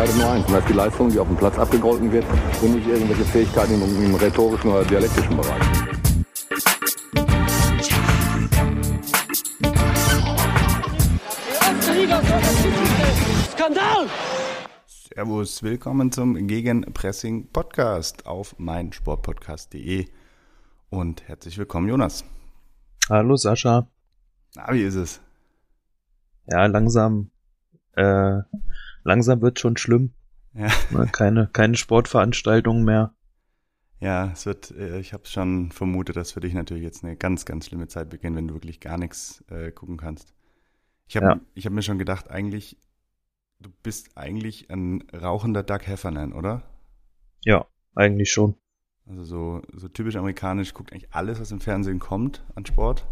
entscheidet nur eins. Und das ist die Leistung, die auf dem Platz abgegolten wird und nicht irgendwelche Fähigkeiten im, im rhetorischen oder dialektischen Bereich. Skandal! Servus, willkommen zum Gegenpressing Podcast auf meinsportpodcast.de und herzlich willkommen, Jonas. Hallo Sascha. Na, wie ist es? Ja, langsam, äh, langsam wird schon schlimm. Ja. Ne, Keine, keine Sportveranstaltungen mehr. Ja, es wird, äh, ich habe schon vermutet, dass für dich natürlich jetzt eine ganz, ganz schlimme Zeit beginnt, wenn du wirklich gar nichts äh, gucken kannst. Ich habe Ja. ich hab mir schon gedacht, eigentlich, du bist eigentlich ein rauchender Doug Heffernan, oder? Ja, eigentlich schon. Also so, so typisch amerikanisch, guckt eigentlich alles, was im Fernsehen kommt an Sport.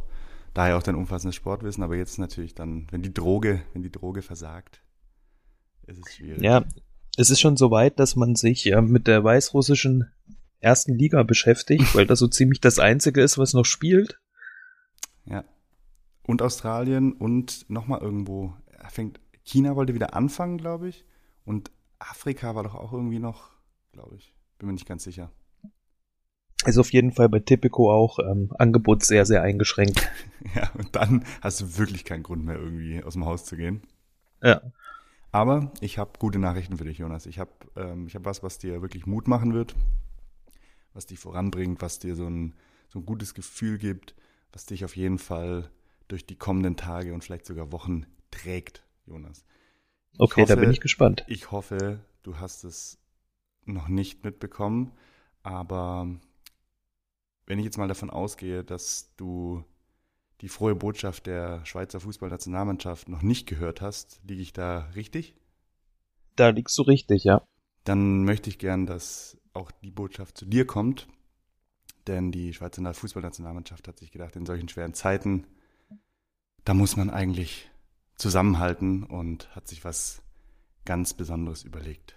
Daher auch dein umfassendes Sportwissen, aber jetzt natürlich dann, wenn die Droge, wenn die Droge versagt, ist es schwierig. Ja, es ist schon so weit, dass man sich äh, mit der weißrussischen ersten Liga beschäftigt, weil das so ziemlich das einzige ist, was noch spielt. Ja. Und Australien und nochmal irgendwo, fängt, China wollte wieder anfangen, glaube ich. Und Afrika war doch auch irgendwie noch, glaube ich. Bin mir nicht ganz sicher. Ist auf jeden Fall bei Tipico auch ähm, Angebot sehr, sehr eingeschränkt. Ja, und dann hast du wirklich keinen Grund mehr, irgendwie aus dem Haus zu gehen. Ja. Aber ich habe gute Nachrichten für dich, Jonas. Ich habe ähm, ich hab was, was dir wirklich Mut machen wird, was dich voranbringt, was dir so ein, so ein gutes Gefühl gibt, was dich auf jeden Fall durch die kommenden Tage und vielleicht sogar Wochen trägt, Jonas. Ich Okay, da hoffe- bin ich gespannt. Ich hoffe, du hast es noch nicht mitbekommen, aber wenn ich jetzt mal davon ausgehe, dass du die frohe Botschaft der Schweizer Fußballnationalmannschaft noch nicht gehört hast, liege ich da richtig? Da liegst du richtig, ja. Dann möchte ich gern, dass auch die Botschaft zu dir kommt, denn die Schweizer Fußballnationalmannschaft hat sich gedacht, in solchen schweren Zeiten, da muss man eigentlich zusammenhalten und hat sich was ganz Besonderes überlegt.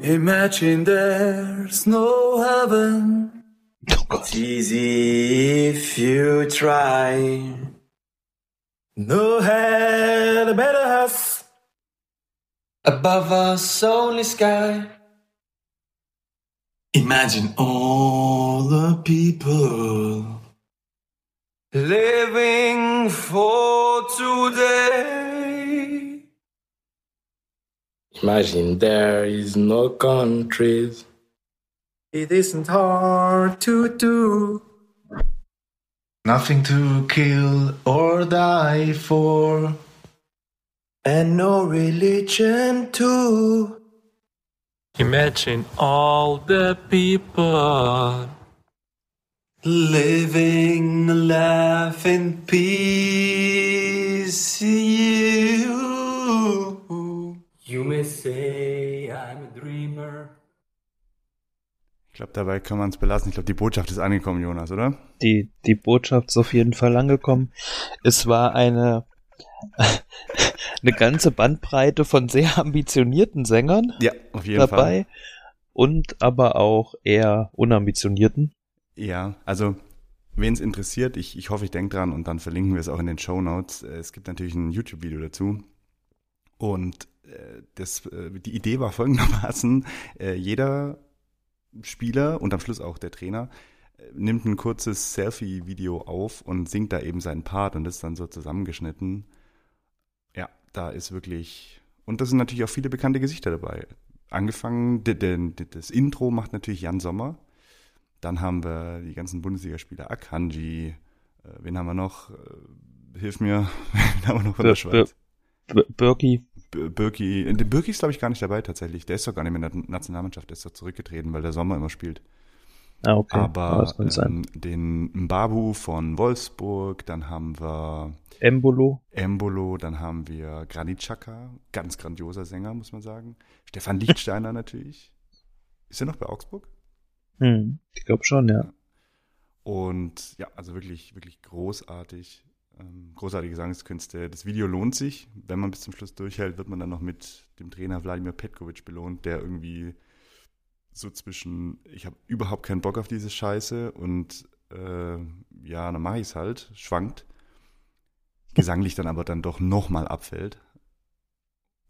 Imagine there's no heaven. Oh. It's easy if you try. No hell better us. Above us only sky. Imagine all the people living for today. Imagine there is no countries. It isn't hard to do. Nothing to kill or die for. And no religion too. Imagine all the people Living a life in peace. You. You may say I'm a dreamer. Ich glaube, dabei können wir uns belassen. Ich glaube, die Botschaft ist angekommen, Jonas, oder? Die, die Botschaft ist auf jeden Fall angekommen. Es war eine, eine ganze Bandbreite von sehr ambitionierten Sängern Ja, auf jeden dabei und aber auch eher unambitionierten. Ja, also wen es interessiert, ich, ich hoffe, ich denke dran und dann verlinken wir es auch in den Show Notes. Es gibt natürlich ein YouTube-Video dazu. Und äh, das, äh, die Idee war folgendermaßen, äh, jeder Spieler und am Schluss auch der Trainer äh, nimmt ein kurzes Selfie-Video auf und singt da eben seinen Part und ist dann so zusammengeschnitten. Ja, da ist wirklich, und da sind natürlich auch viele bekannte Gesichter dabei. Angefangen, das Intro macht natürlich Jan Sommer. Dann haben wir die ganzen Bundesligaspieler, Akanji, äh, wen haben wir noch? Äh, hilf mir, wen haben wir noch von der Schweiz? Birki, Birki, äh, Birki ist glaube ich gar nicht dabei tatsächlich. Der ist doch gar nicht mehr in der Nationalmannschaft, der ist doch zurückgetreten, weil der Sommer immer spielt. ah, okay. Aber sein. ähm, den Mbabu von Wolfsburg, dann haben wir Embolo, Embolo, dann haben wir Granit Xhaka, ganz grandioser Sänger, muss man sagen. Stefan Lichtsteiner natürlich. Ist er noch bei Augsburg? hm, ich glaube schon, ja. Und ja, also wirklich, wirklich großartig. Ähm, großartige Gesangskünste. Das Video lohnt sich. Wenn man bis zum Schluss durchhält, wird man dann noch mit dem Trainer Wladimir Petkovic belohnt, der irgendwie so zwischen, ich habe überhaupt keinen Bock auf diese Scheiße und äh, ja, dann mache ich es halt, schwankt. Gesanglich dann aber dann doch nochmal abfällt.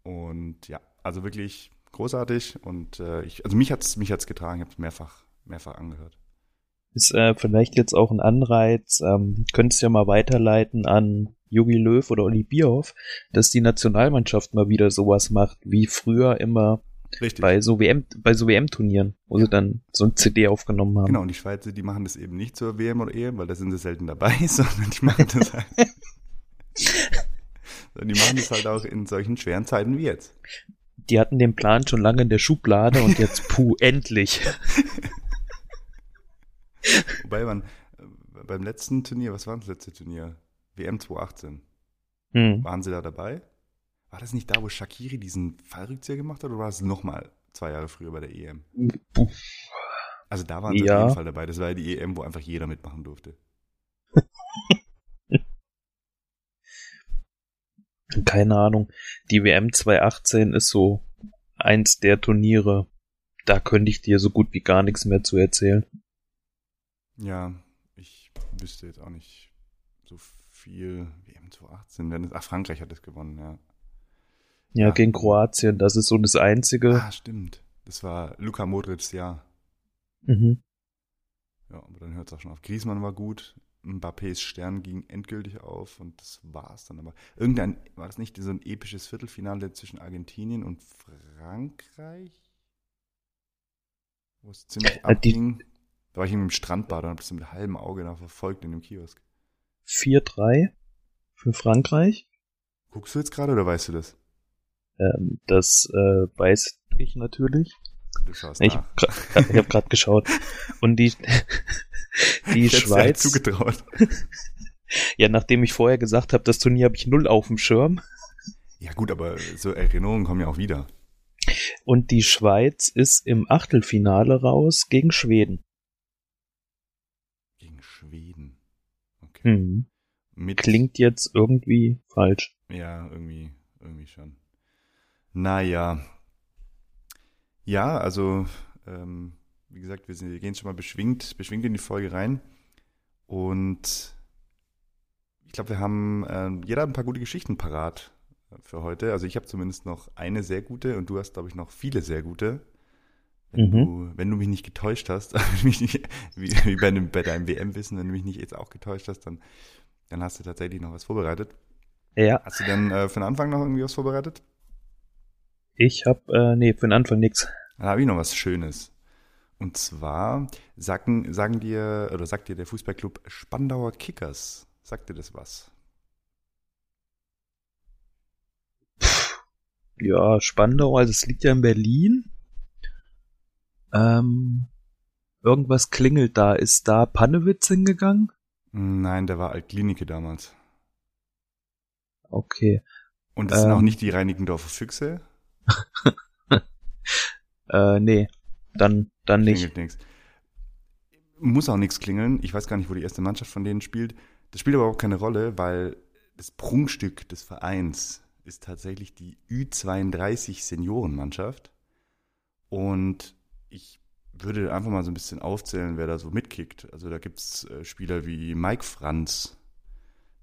Und ja, also wirklich großartig und äh, ich, also mich hat's mich hat's getragen, ich habe es mehrfach mehrfach angehört. Ist äh, vielleicht jetzt auch ein Anreiz, ähm, könntest ja mal weiterleiten an Jogi Löw oder Olli Bierhoff, dass die Nationalmannschaft mal wieder sowas macht, wie früher immer Richtig. bei so WM, bei so WM-Turnieren, wo sie dann so ein CD aufgenommen haben. Genau, und die Schweizer, die machen das eben nicht zur WM oder EM, weil da sind sie selten dabei, sondern die machen das halt. sondern die machen das halt auch in solchen schweren Zeiten wie jetzt. Die hatten den Plan schon lange in der Schublade und jetzt puh, endlich. Wobei man äh, beim letzten Turnier, was war das letzte Turnier? WM 2018. Hm. Waren sie da dabei? War das nicht da, wo Shakiri diesen Fallrückzieher gemacht hat oder war es nochmal zwei Jahre früher bei der EM? Also da waren sie Ja. auf jeden Fall dabei. Das war ja die EM, wo einfach jeder mitmachen durfte. Keine Ahnung. Die WM 2018 ist so eins der Turniere. Da könnte ich dir so gut wie gar nichts mehr zu erzählen. Ja, ich wüsste jetzt auch nicht so viel. WM 2018, wenn es, ach, Frankreich hat es gewonnen, ja. Ja, Ja. gegen Kroatien, das ist so das Einzige. Ah, stimmt. Das war Luka Modric's Jahr. Mhm. Ja, aber dann hört es auch schon auf. Griezmann war gut. Mbappés Stern ging endgültig auf und das war's dann aber. Irgendein, war das nicht so ein episches Viertelfinale zwischen Argentinien und Frankreich? Wo es ziemlich Äh, die- abging. Da war ich im Strandbad und hab das mit halbem Auge noch verfolgt in dem Kiosk. 4-3 für Frankreich. Guckst du jetzt gerade oder weißt du das? Ähm, das äh, weiß ich natürlich. Du schaust Ich nach. habe grad, ich hab grad geschaut. Und die, die Ich dir halt Schweiz, zugetraut. ja, nachdem ich vorher gesagt habe, das Turnier habe ich null auf dem Schirm. Ja gut, aber so Erinnerungen kommen ja auch wieder. Und die Schweiz ist im Achtelfinale raus gegen Schweden. Gegen Schweden. Hm. Mit, Klingt jetzt irgendwie falsch. Ja, irgendwie, irgendwie schon. Naja. Ja, also, ähm, wie gesagt, wir, sind, wir gehen schon mal beschwingt, beschwingt in die Folge rein. Und ich glaube, wir haben, ähm, jeder hat ein paar gute Geschichten parat für heute. Also ich habe zumindest noch eine sehr gute und du hast, glaube ich, noch viele sehr gute. Wenn, Mhm. du, wenn du mich nicht getäuscht hast, nicht, wie, wie bei, dem, bei deinem WM-Wissen, wenn du mich nicht jetzt auch getäuscht hast, dann, dann hast du tatsächlich noch was vorbereitet. Ja, Hast du denn äh, für den Anfang noch irgendwie was vorbereitet? ich habe, äh, nee, für den Anfang nix. Dann habe ich noch was Schönes. Und zwar sagen, sagen dir, oder sagt dir der Fußballclub Spandauer Kickers, sagt dir das was? Ja, Spandau, also es liegt ja in Berlin. Ähm, irgendwas klingelt da. Ist da Pannewitz hingegangen? Nein, der war Altklinike damals. Okay. Und es sind auch Ähm. nicht die Reinickendorfer Füchse. Äh, nee. Dann, dann nicht. Klingelt nichts. Muss auch nichts klingeln. Ich weiß gar nicht, wo die erste Mannschaft von denen spielt. Das spielt aber auch keine Rolle, weil das Prunkstück des Vereins ist tatsächlich die Ü32 Seniorenmannschaft. Und ich würde einfach mal so ein bisschen aufzählen, wer da so mitkickt. Also da gibt's äh, Spieler wie Mike Franz,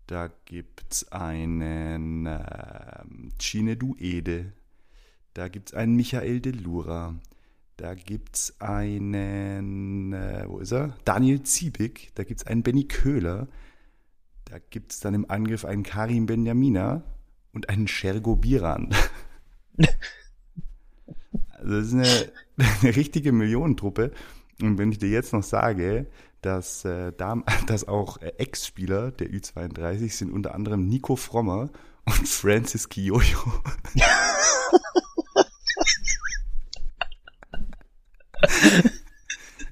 da gibt's einen ähm, Chinedu Ede, da gibt's einen Michael Delura, da gibt's einen, äh, wo ist er? Daniel Ziebig, da gibt's einen Benny Köhler, da gibt's dann im Angriff einen Karim Benjamina und einen Shergo Biran. also das ist eine, eine richtige Millionentruppe. Und wenn ich dir jetzt noch sage, dass, äh, da, dass auch äh, Ex-Spieler der Ü32 sind unter anderem Nico Frommer und Francis Kiyoyo.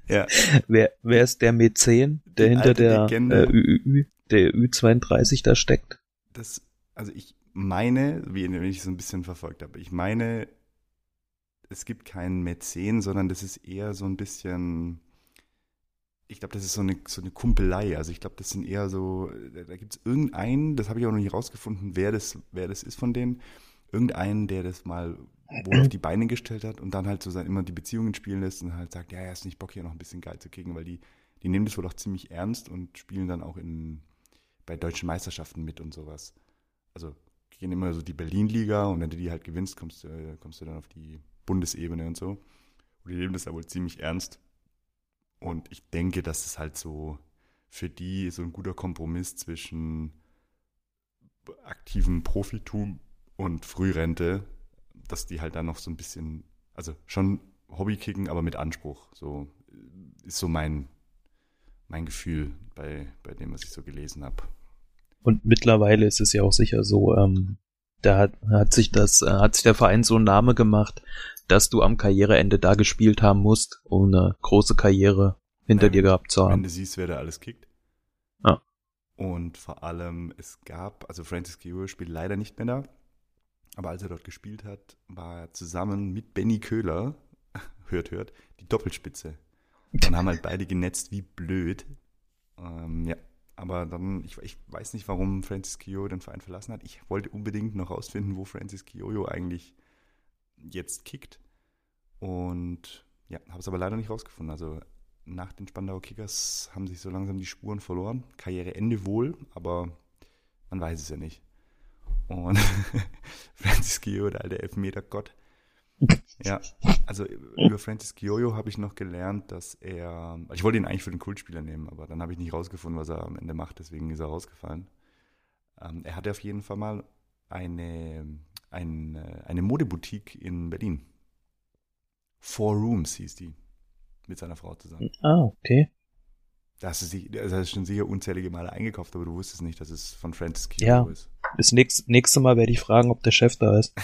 ja, Wer, wer ist der Mäzen, der Die hinter der äh, ÜÜ, der Ü32 da steckt? das, also ich meine, wie wenn ich so ein bisschen verfolgt habe, ich meine, es gibt keinen Mäzen, sondern das ist eher so ein bisschen, ich glaube, das ist so eine, so eine Kumpelei. Also ich glaube, das sind eher so, da, gibt es irgendeinen, das habe ich auch noch nicht rausgefunden, wer das, wer das ist von denen, irgendeinen, der das mal wohl auf die Beine gestellt hat und dann halt so sein, immer die Beziehungen spielen lässt und halt sagt, ja, er ist nicht Bock, hier noch ein bisschen geil zu kriegen, weil die, die nehmen das wohl auch ziemlich ernst und spielen dann auch in, bei deutschen Meisterschaften mit und sowas. Also gehen immer so die Berlin-Liga und wenn du die halt gewinnst, kommst, du- kommst du dann auf die Bundesebene und so. Und die nehmen das da wohl ziemlich ernst. Und ich denke, dass es halt so für die so ein guter Kompromiss zwischen aktivem Profitum und Frührente, dass die halt dann noch so ein bisschen, also schon Hobbykicken, aber mit Anspruch. So äh, ist so mein, mein Gefühl bei, bei dem, was ich so gelesen habe. Und mittlerweile ist es ja auch sicher so, ähm, da hat, hat sich das, äh, hat sich der Verein so einen Name gemacht, dass du am Karriereende da gespielt haben musst, um eine große Karriere hinter Ja, dir gehabt zu Wenn haben. du siehst, wer da alles kickt. Ja. Und vor allem, es gab, also Francis Kiyo spielt leider nicht mehr da, aber als er dort gespielt hat, war er zusammen mit Benny Köhler, hört, hört, die Doppelspitze. Und haben halt beide genetzt wie blöd. Ähm, ja, aber dann, ich, ich weiß nicht, warum Francis Kiyo den Verein verlassen hat. Ich wollte unbedingt noch rausfinden, wo Francis Kiyoyo eigentlich jetzt kickt. Und ja, habe es aber leider nicht rausgefunden. Also nach den Spandauer Kickers haben sich so langsam die Spuren verloren. Karriereende wohl, aber man weiß es ja nicht. Und Francis Gio, der alte Elfmeter-Gott. Ja, also über Francis Gioio habe ich noch gelernt, dass er, ich wollte ihn eigentlich für den Kultspieler nehmen, aber dann habe ich nicht rausgefunden, was er am Ende macht, deswegen ist er rausgefallen. Ähm, er hatte auf jeden Fall mal eine, eine, eine Modeboutique in Berlin. Four Rooms hieß die, mit seiner Frau zusammen. Ah, okay. Da hast du sich, also hast du schon sicher unzählige Male eingekauft, aber du wusstest nicht, dass es von Francis Ja. Kiyoko ist. Das nächste, nächste Mal werde ich fragen, ob der Chef da ist.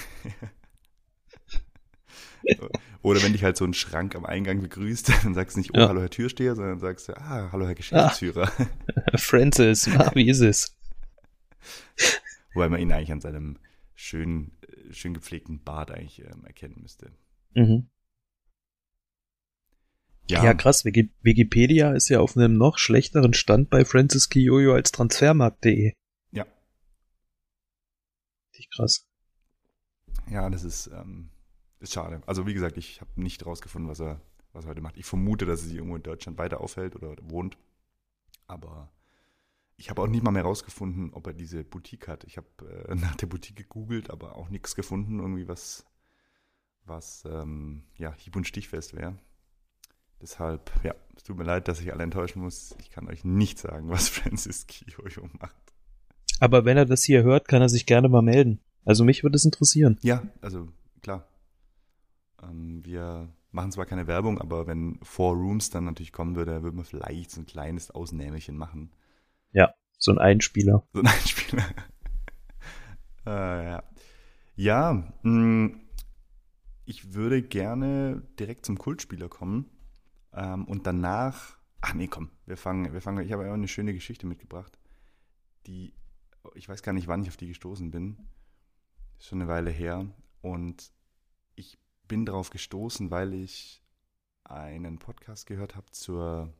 Oder wenn dich halt so ein Schrank am Eingang begrüßt, dann sagst du nicht, oh, Ja. hallo Herr Türsteher, sondern sagst du, ah, hallo Herr Geschäftsführer. Francis, na, wie ist es? Wobei man ihn eigentlich an seinem schön, äh, schön gepflegten Bart eigentlich ähm, erkennen müsste. Mhm. Ja, krass. Wiki Wikipedia ist ja auf einem noch schlechteren Stand bei Francis Kiyoyo als Transfermarkt.de. Ja. Richtig krass. Ja, das ist, ähm, ist schade. Also wie gesagt, ich habe nicht rausgefunden, was er, was er heute macht. Ich vermute, dass er sich irgendwo in Deutschland weiter aufhält oder wohnt. Aber ich habe auch nicht mal mehr rausgefunden, ob er diese Boutique hat. Ich habe äh, nach der Boutique gegoogelt, aber auch nichts gefunden, irgendwie was, was ähm, ja, hieb- und stichfest wäre. Deshalb, ja, es tut mir leid, dass ich alle enttäuschen muss. Ich kann euch nicht sagen, was Francis Kiyoyo macht. Aber wenn er das hier hört, kann er sich gerne mal melden. Also mich würde es interessieren. Ja, also klar. Ähm, wir machen zwar keine Werbung, aber wenn Four Rooms dann natürlich kommen würde, würden wir vielleicht so ein kleines Ausnähmchen machen. So ein Einspieler. So ein Einspieler. äh, ja, ja mh, ich würde gerne direkt zum Kultspieler kommen ähm, und danach. Ach nee, komm, wir fangen, wir fangen. Ich habe ja auch eine schöne Geschichte mitgebracht, die ich weiß gar nicht, wann ich auf die gestoßen bin. Ist schon eine Weile her und ich bin darauf gestoßen, weil ich einen Podcast gehört habe zur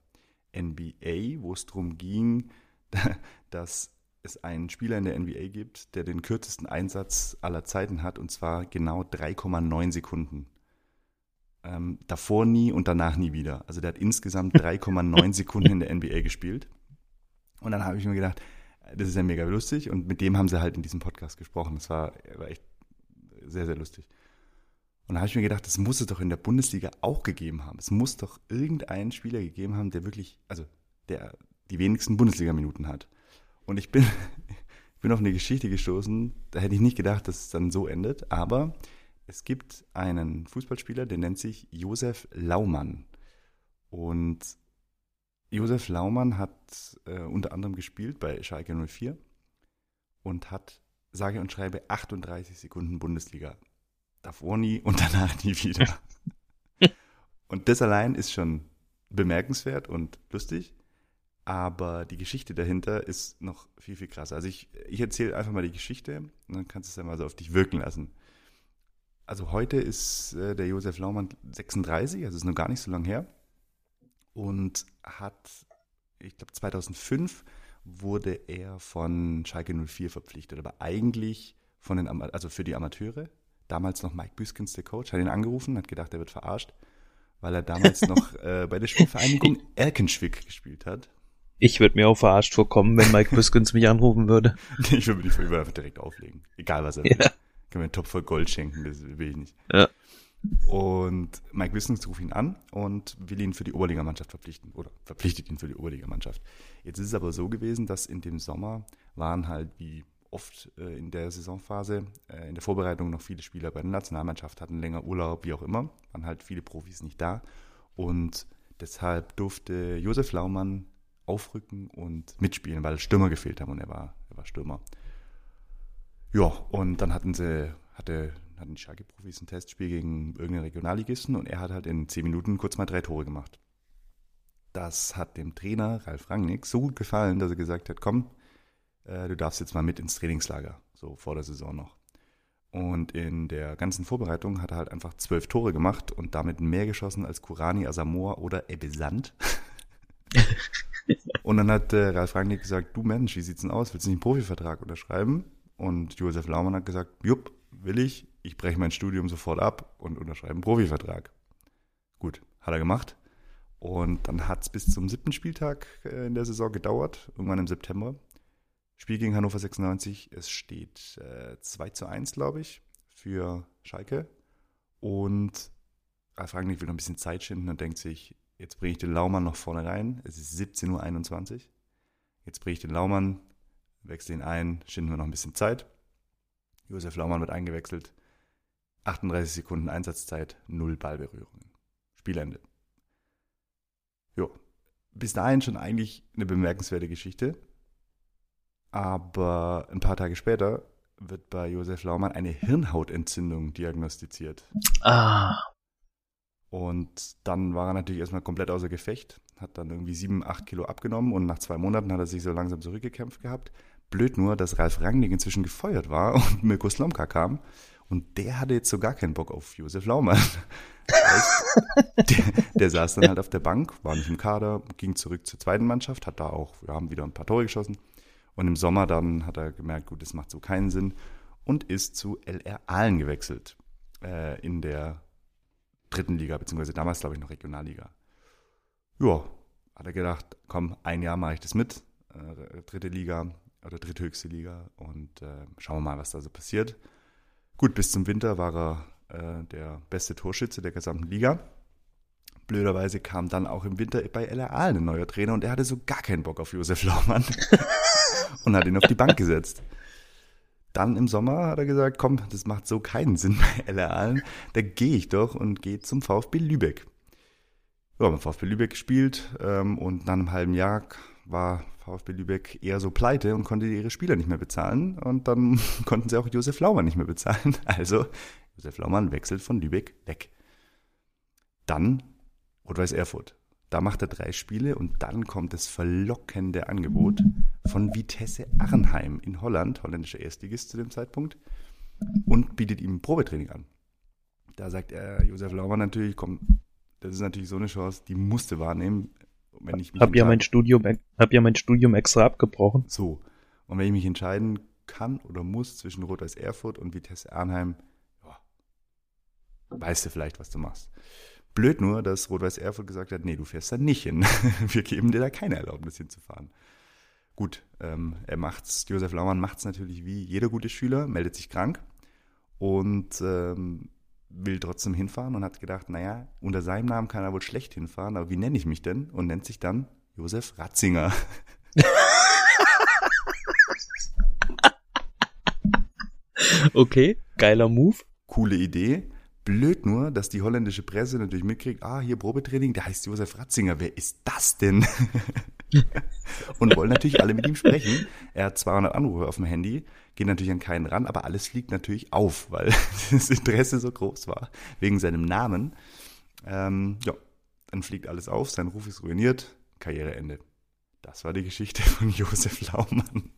NBA, wo es darum ging, dass es einen Spieler in der NBA gibt, der den kürzesten Einsatz aller Zeiten hat, und zwar genau 3,9 Sekunden. Ähm, davor nie und danach nie wieder. Also der hat insgesamt 3,9 Sekunden in der NBA gespielt. Und dann habe ich mir gedacht, das ist ja mega lustig. Und mit dem haben sie halt in diesem Podcast gesprochen. Das war, war echt sehr, sehr lustig. Und da habe ich mir gedacht, das muss es doch in der Bundesliga auch gegeben haben. Es muss doch irgendeinen Spieler gegeben haben, der wirklich, also der die wenigsten Bundesliga-Minuten hat. Und ich bin, ich bin auf eine Geschichte gestoßen, da hätte ich nicht gedacht, dass es dann so endet, aber es gibt einen Fußballspieler, der nennt sich Josef Laumann. Und Josef Laumann hat äh, unter anderem gespielt bei Schalke 04 und hat, sage und schreibe, 38 Sekunden Bundesliga. Davor nie und danach nie wieder. und das allein ist schon bemerkenswert und lustig. Aber die Geschichte dahinter ist noch viel, viel krasser. Also ich, ich erzähle einfach mal die Geschichte und dann kannst du es dann mal so auf dich wirken lassen. Also heute ist äh, der Josef Laumann 36, also ist noch gar nicht so lange her. Und hat, ich glaube 2005 wurde er von Schalke 04 verpflichtet, aber eigentlich von den, also für die Amateure. Damals noch Mike Büskens, der Coach, hat ihn angerufen, hat gedacht, er wird verarscht, weil er damals noch äh, bei der Spielvereinigung Erkenschwick gespielt hat. Ich würde mir auch verarscht vorkommen, wenn Mike Biskins mich anrufen würde. ich würde die Folge einfach direkt auflegen. Egal was er will. Ja. Kann mir einen Topf voll Gold schenken, das will ich nicht. Ja. Und Mike Wissens ruft ihn an und will ihn für die Oberligamannschaft verpflichten oder verpflichtet ihn für die Oberligamannschaft. Jetzt ist es aber so gewesen, dass in dem Sommer waren halt wie oft äh, in der Saisonphase äh, in der Vorbereitung noch viele Spieler bei der Nationalmannschaft hatten länger Urlaub, wie auch immer, waren halt viele Profis nicht da und deshalb durfte Josef Laumann aufrücken und mitspielen, weil Stürmer gefehlt haben und er war, er war Stürmer. Ja, und dann hatten sie, hatte, hatten die Schalke-Profis ein Testspiel gegen irgendeinen Regionalligisten und er hat halt in zehn Minuten kurz mal drei Tore gemacht. Das hat dem Trainer Ralf Rangnick so gut gefallen, dass er gesagt hat, komm, äh, du darfst jetzt mal mit ins Trainingslager, so vor der Saison noch. Und in der ganzen Vorbereitung hat er halt einfach zwölf Tore gemacht und damit mehr geschossen als Kurani, Asamoah oder Ebbe Sand. und dann hat äh, Ralf Rangnick gesagt, du Mensch, wie sieht's denn aus? Willst du nicht einen Profivertrag unterschreiben? Und Josef Laumann hat gesagt, jupp, will ich. Ich breche mein Studium sofort ab und unterschreibe einen Profivertrag. Gut, hat er gemacht. Und dann hat es bis zum siebten Spieltag äh, in der Saison gedauert, irgendwann im September. Spiel gegen Hannover 96. Es steht äh, 2 zu 1, glaube ich, für Schalke. Und Ralf Rangnick will noch ein bisschen Zeit schinden und denkt sich, jetzt bringe ich den Laumann noch vorne rein. Es ist 17.21 Uhr. Jetzt bringe ich den Laumann, wechsle ihn ein, schinden wir noch ein bisschen Zeit. Josef Laumann wird eingewechselt. 38 Sekunden Einsatzzeit, null Ballberührungen. Spielende. Jo. Bis dahin schon eigentlich eine bemerkenswerte Geschichte. Aber ein paar Tage später wird bei Josef Laumann eine Hirnhautentzündung diagnostiziert. Ah, Und dann war er natürlich erstmal komplett außer Gefecht, hat dann irgendwie sieben, acht Kilo abgenommen und nach zwei Monaten hat er sich so langsam zurückgekämpft gehabt. Blöd nur, dass Ralf Rangnick inzwischen gefeuert war und Mirko Slomka kam. Und der hatte jetzt so gar keinen Bock auf Josef Laumann. Der, der saß dann halt auf der Bank, war nicht im Kader, ging zurück zur zweiten Mannschaft, hat da auch, wir haben wieder ein paar Tore geschossen. Und im Sommer dann hat er gemerkt, gut, das macht so keinen Sinn und ist zu LR Aalen gewechselt äh, in der dritten Liga, beziehungsweise damals glaube ich noch Regionalliga. Ja, hat er gedacht, komm, ein Jahr mache ich das mit, äh, dritte Liga oder dritthöchste Liga und äh, schauen wir mal, was da so passiert. Gut, bis zum Winter war er äh, der beste Torschütze der gesamten Liga. Blöderweise kam dann auch im Winter bei LR Aalen ein neuer Trainer und er hatte so gar keinen Bock auf Josef Laumann und hat ihn auf die Bank gesetzt. Dann im Sommer hat er gesagt, komm, das macht so keinen Sinn bei LR Aalen, da gehe ich doch und gehe zum VfB Lübeck. Ja, beim VfB Lübeck gespielt ähm, und nach einem halben Jahr war VfB Lübeck eher so pleite und konnte ihre Spieler nicht mehr bezahlen und dann konnten sie auch Josef Laumann nicht mehr bezahlen. Also Josef Laumann wechselt von Lübeck weg. Dann Rot-Weiß Erfurt. Da macht er drei Spiele und dann kommt das verlockende Angebot von Vitesse Arnheim in Holland, holländischer Erstligist zu dem Zeitpunkt, und bietet ihm Probetraining an. Da sagt er, Josef Laumann natürlich, komm, das ist natürlich so eine Chance, die musste wahrnehmen. Wenn ich mich hab ja mein Studium, hab ja mein Studium extra abgebrochen. so. Und wenn ich mich entscheiden kann oder muss zwischen Rot-Weiß Erfurt und Vitesse Arnheim, ja, weißt du vielleicht, was du machst. Blöd nur, dass Rot-Weiß Erfurt gesagt hat, nee, du fährst da nicht hin. Wir geben dir da keine Erlaubnis hinzufahren. Gut, ähm, er macht's, Josef Laumann macht's natürlich wie jeder gute Schüler, meldet sich krank und ähm, will trotzdem hinfahren und hat gedacht, naja, unter seinem Namen kann er wohl schlecht hinfahren, aber wie nenne ich mich denn? Und nennt sich dann Josef Ratzinger. Okay, geiler Move. coole Idee. Blöd nur, dass die holländische Presse natürlich mitkriegt, ah, hier Probetraining, der heißt Josef Ratzinger, wer ist das denn? und wollen natürlich alle mit ihm sprechen. Er hat 200 Anrufe auf dem Handy, geht natürlich an keinen ran, aber alles fliegt natürlich auf, weil das Interesse so groß war, wegen seinem Namen. Ähm, ja, dann fliegt alles auf, sein Ruf ist ruiniert, Karriereende. Das war die Geschichte von Josef Laumann.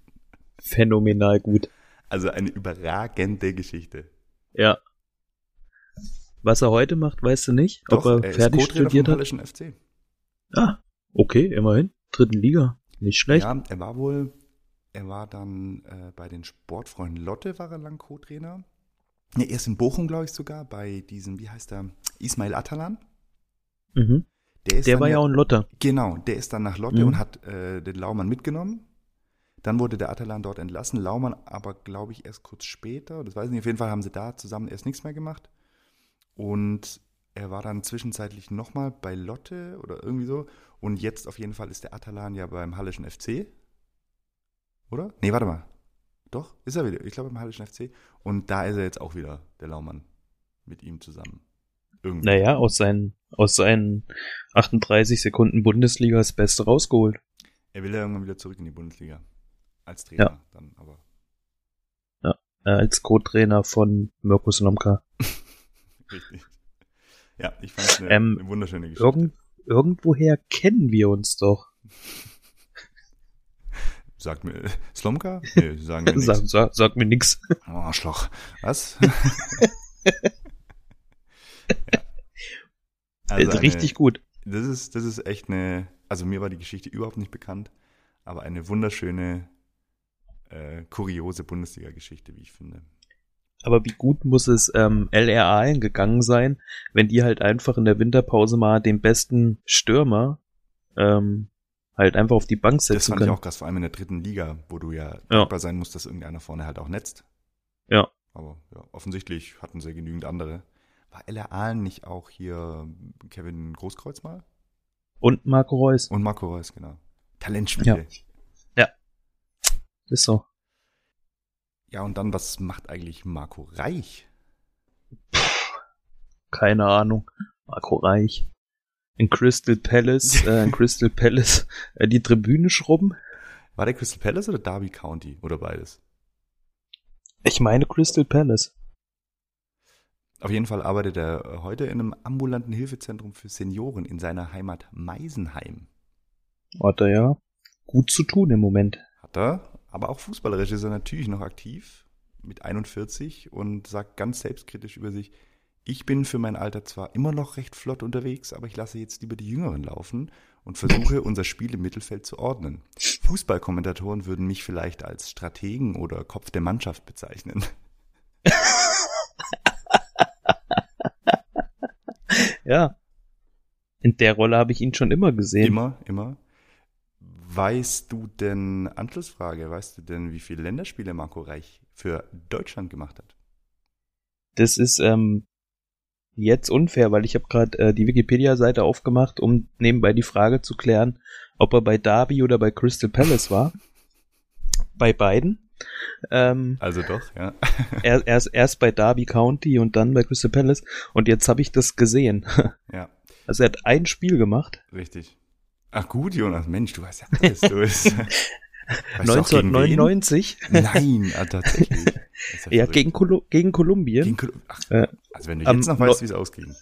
Phänomenal gut. Also eine überragende Geschichte. Ja. Was er heute macht, weißt du nicht? Doch, Ob er, er fertig studiert vom hat? FC. Ah, okay, immerhin. Dritten Liga. Nicht schlecht. Ja, er war wohl, er war dann äh, bei den Sportfreunden Lotte, war er lang Co-Trainer. Ja, erst in Bochum, glaube ich sogar, bei diesem, wie heißt der, Ismail Atalan. Mhm. Der, Der war ja auch ein Lotte. Genau, der ist dann nach Lotte Mhm. und hat äh, den Laumann mitgenommen. Dann wurde der Atalan dort entlassen. Laumann aber, glaube ich, erst kurz später. Das weiß ich nicht. Auf jeden Fall haben sie da zusammen erst nichts mehr gemacht. Und er war dann zwischenzeitlich nochmal bei Lotte oder irgendwie so. Und jetzt auf jeden Fall ist der Atalan ja beim Hallischen FC. Oder? Nee, warte mal. Doch, ist er wieder. Ich glaube beim Hallischen FC. Und da ist er jetzt auch wieder, der Laumann. Mit ihm zusammen. Irgendwie. Naja, aus seinen, aus seinen 38 Sekunden Bundesliga das Beste rausgeholt. Er will ja irgendwann wieder zurück in die Bundesliga. Als Trainer Ja. dann, aber. Äh, als Co-Trainer von Mirko Slomka. Richtig. Ja, ich fand es eine, Ähm, eine wunderschöne Geschichte. Irgend, irgendwoher kennen wir uns doch. Sagt mir, Slomka? Nee, sagen mir Sag, nichts. sag, sag mir nix. Oh, Arschloch. Was? ja. Äh, eine- Richtig gut. Das ist, das ist echt eine, also mir war die Geschichte überhaupt nicht bekannt, aber eine wunderschöne, äh, kuriose Bundesliga-Geschichte, wie ich finde. Aber wie gut muss es ähm, LRA gegangen sein, wenn die halt einfach in der Winterpause mal den besten Stürmer ähm, halt einfach auf die Bank Das setzen fand ich können. auch krass, vor allem in der dritten Liga, wo du ja, Ja. dankbar sein musst, dass irgendeiner vorne halt auch netzt. Ja. Aber ja, offensichtlich hatten sie genügend andere. War Ahlen nicht auch hier Kevin Großkreuz mal? Und Marco Reus. Und Marco Reus, genau. Talentspiele. Ist so. Ja, und dann, was macht eigentlich Marco Reich? Keine Ahnung. Marco Reich. In Crystal Palace, äh, in Crystal Palace äh, die Tribüne schrubben. War der Crystal Palace oder Derby County? Oder beides? Ich meine Crystal Palace. Auf jeden Fall arbeitet er heute in einem ambulanten Hilfezentrum für Senioren in seiner Heimat Meisenheim. Hat er ja gut zu tun im Moment. Hat er. Aber auch fußballerisch ist er natürlich noch aktiv mit 41 und sagt ganz selbstkritisch über sich, ich bin für mein Alter zwar immer noch recht flott unterwegs, aber ich lasse jetzt lieber die Jüngeren laufen und versuche unser Spiel im Mittelfeld zu ordnen. Fußballkommentatoren würden mich vielleicht als Strategen oder Kopf der Mannschaft bezeichnen. Ja. In der Rolle habe ich ihn schon immer gesehen. Immer, immer. Weißt du denn, Anschlussfrage, weißt du denn, wie viele Länderspiele Marco Reich für Deutschland gemacht hat? Das ist ähm, jetzt unfair, weil ich habe gerade äh, die Wikipedia-Seite aufgemacht, um nebenbei die Frage zu klären, ob er bei Derby oder bei Crystal Palace war. bei beiden. Ähm, Also doch, ja. er, erst, erst bei Derby County und dann bei Crystal Palace. Und jetzt habe ich das gesehen. Ja, Also er hat ein Spiel gemacht. richtig. Ach gut, Jonas, Mensch, du weißt ja alles. Du bist, weißt du auch gegen wen? 1999. Nein, ah, tatsächlich. Ja, verrückt. gegen, Kolu gegen Kolumbien. Gegen Kol- Ach, Äh, also wenn du am jetzt noch weißt, wie es ausging.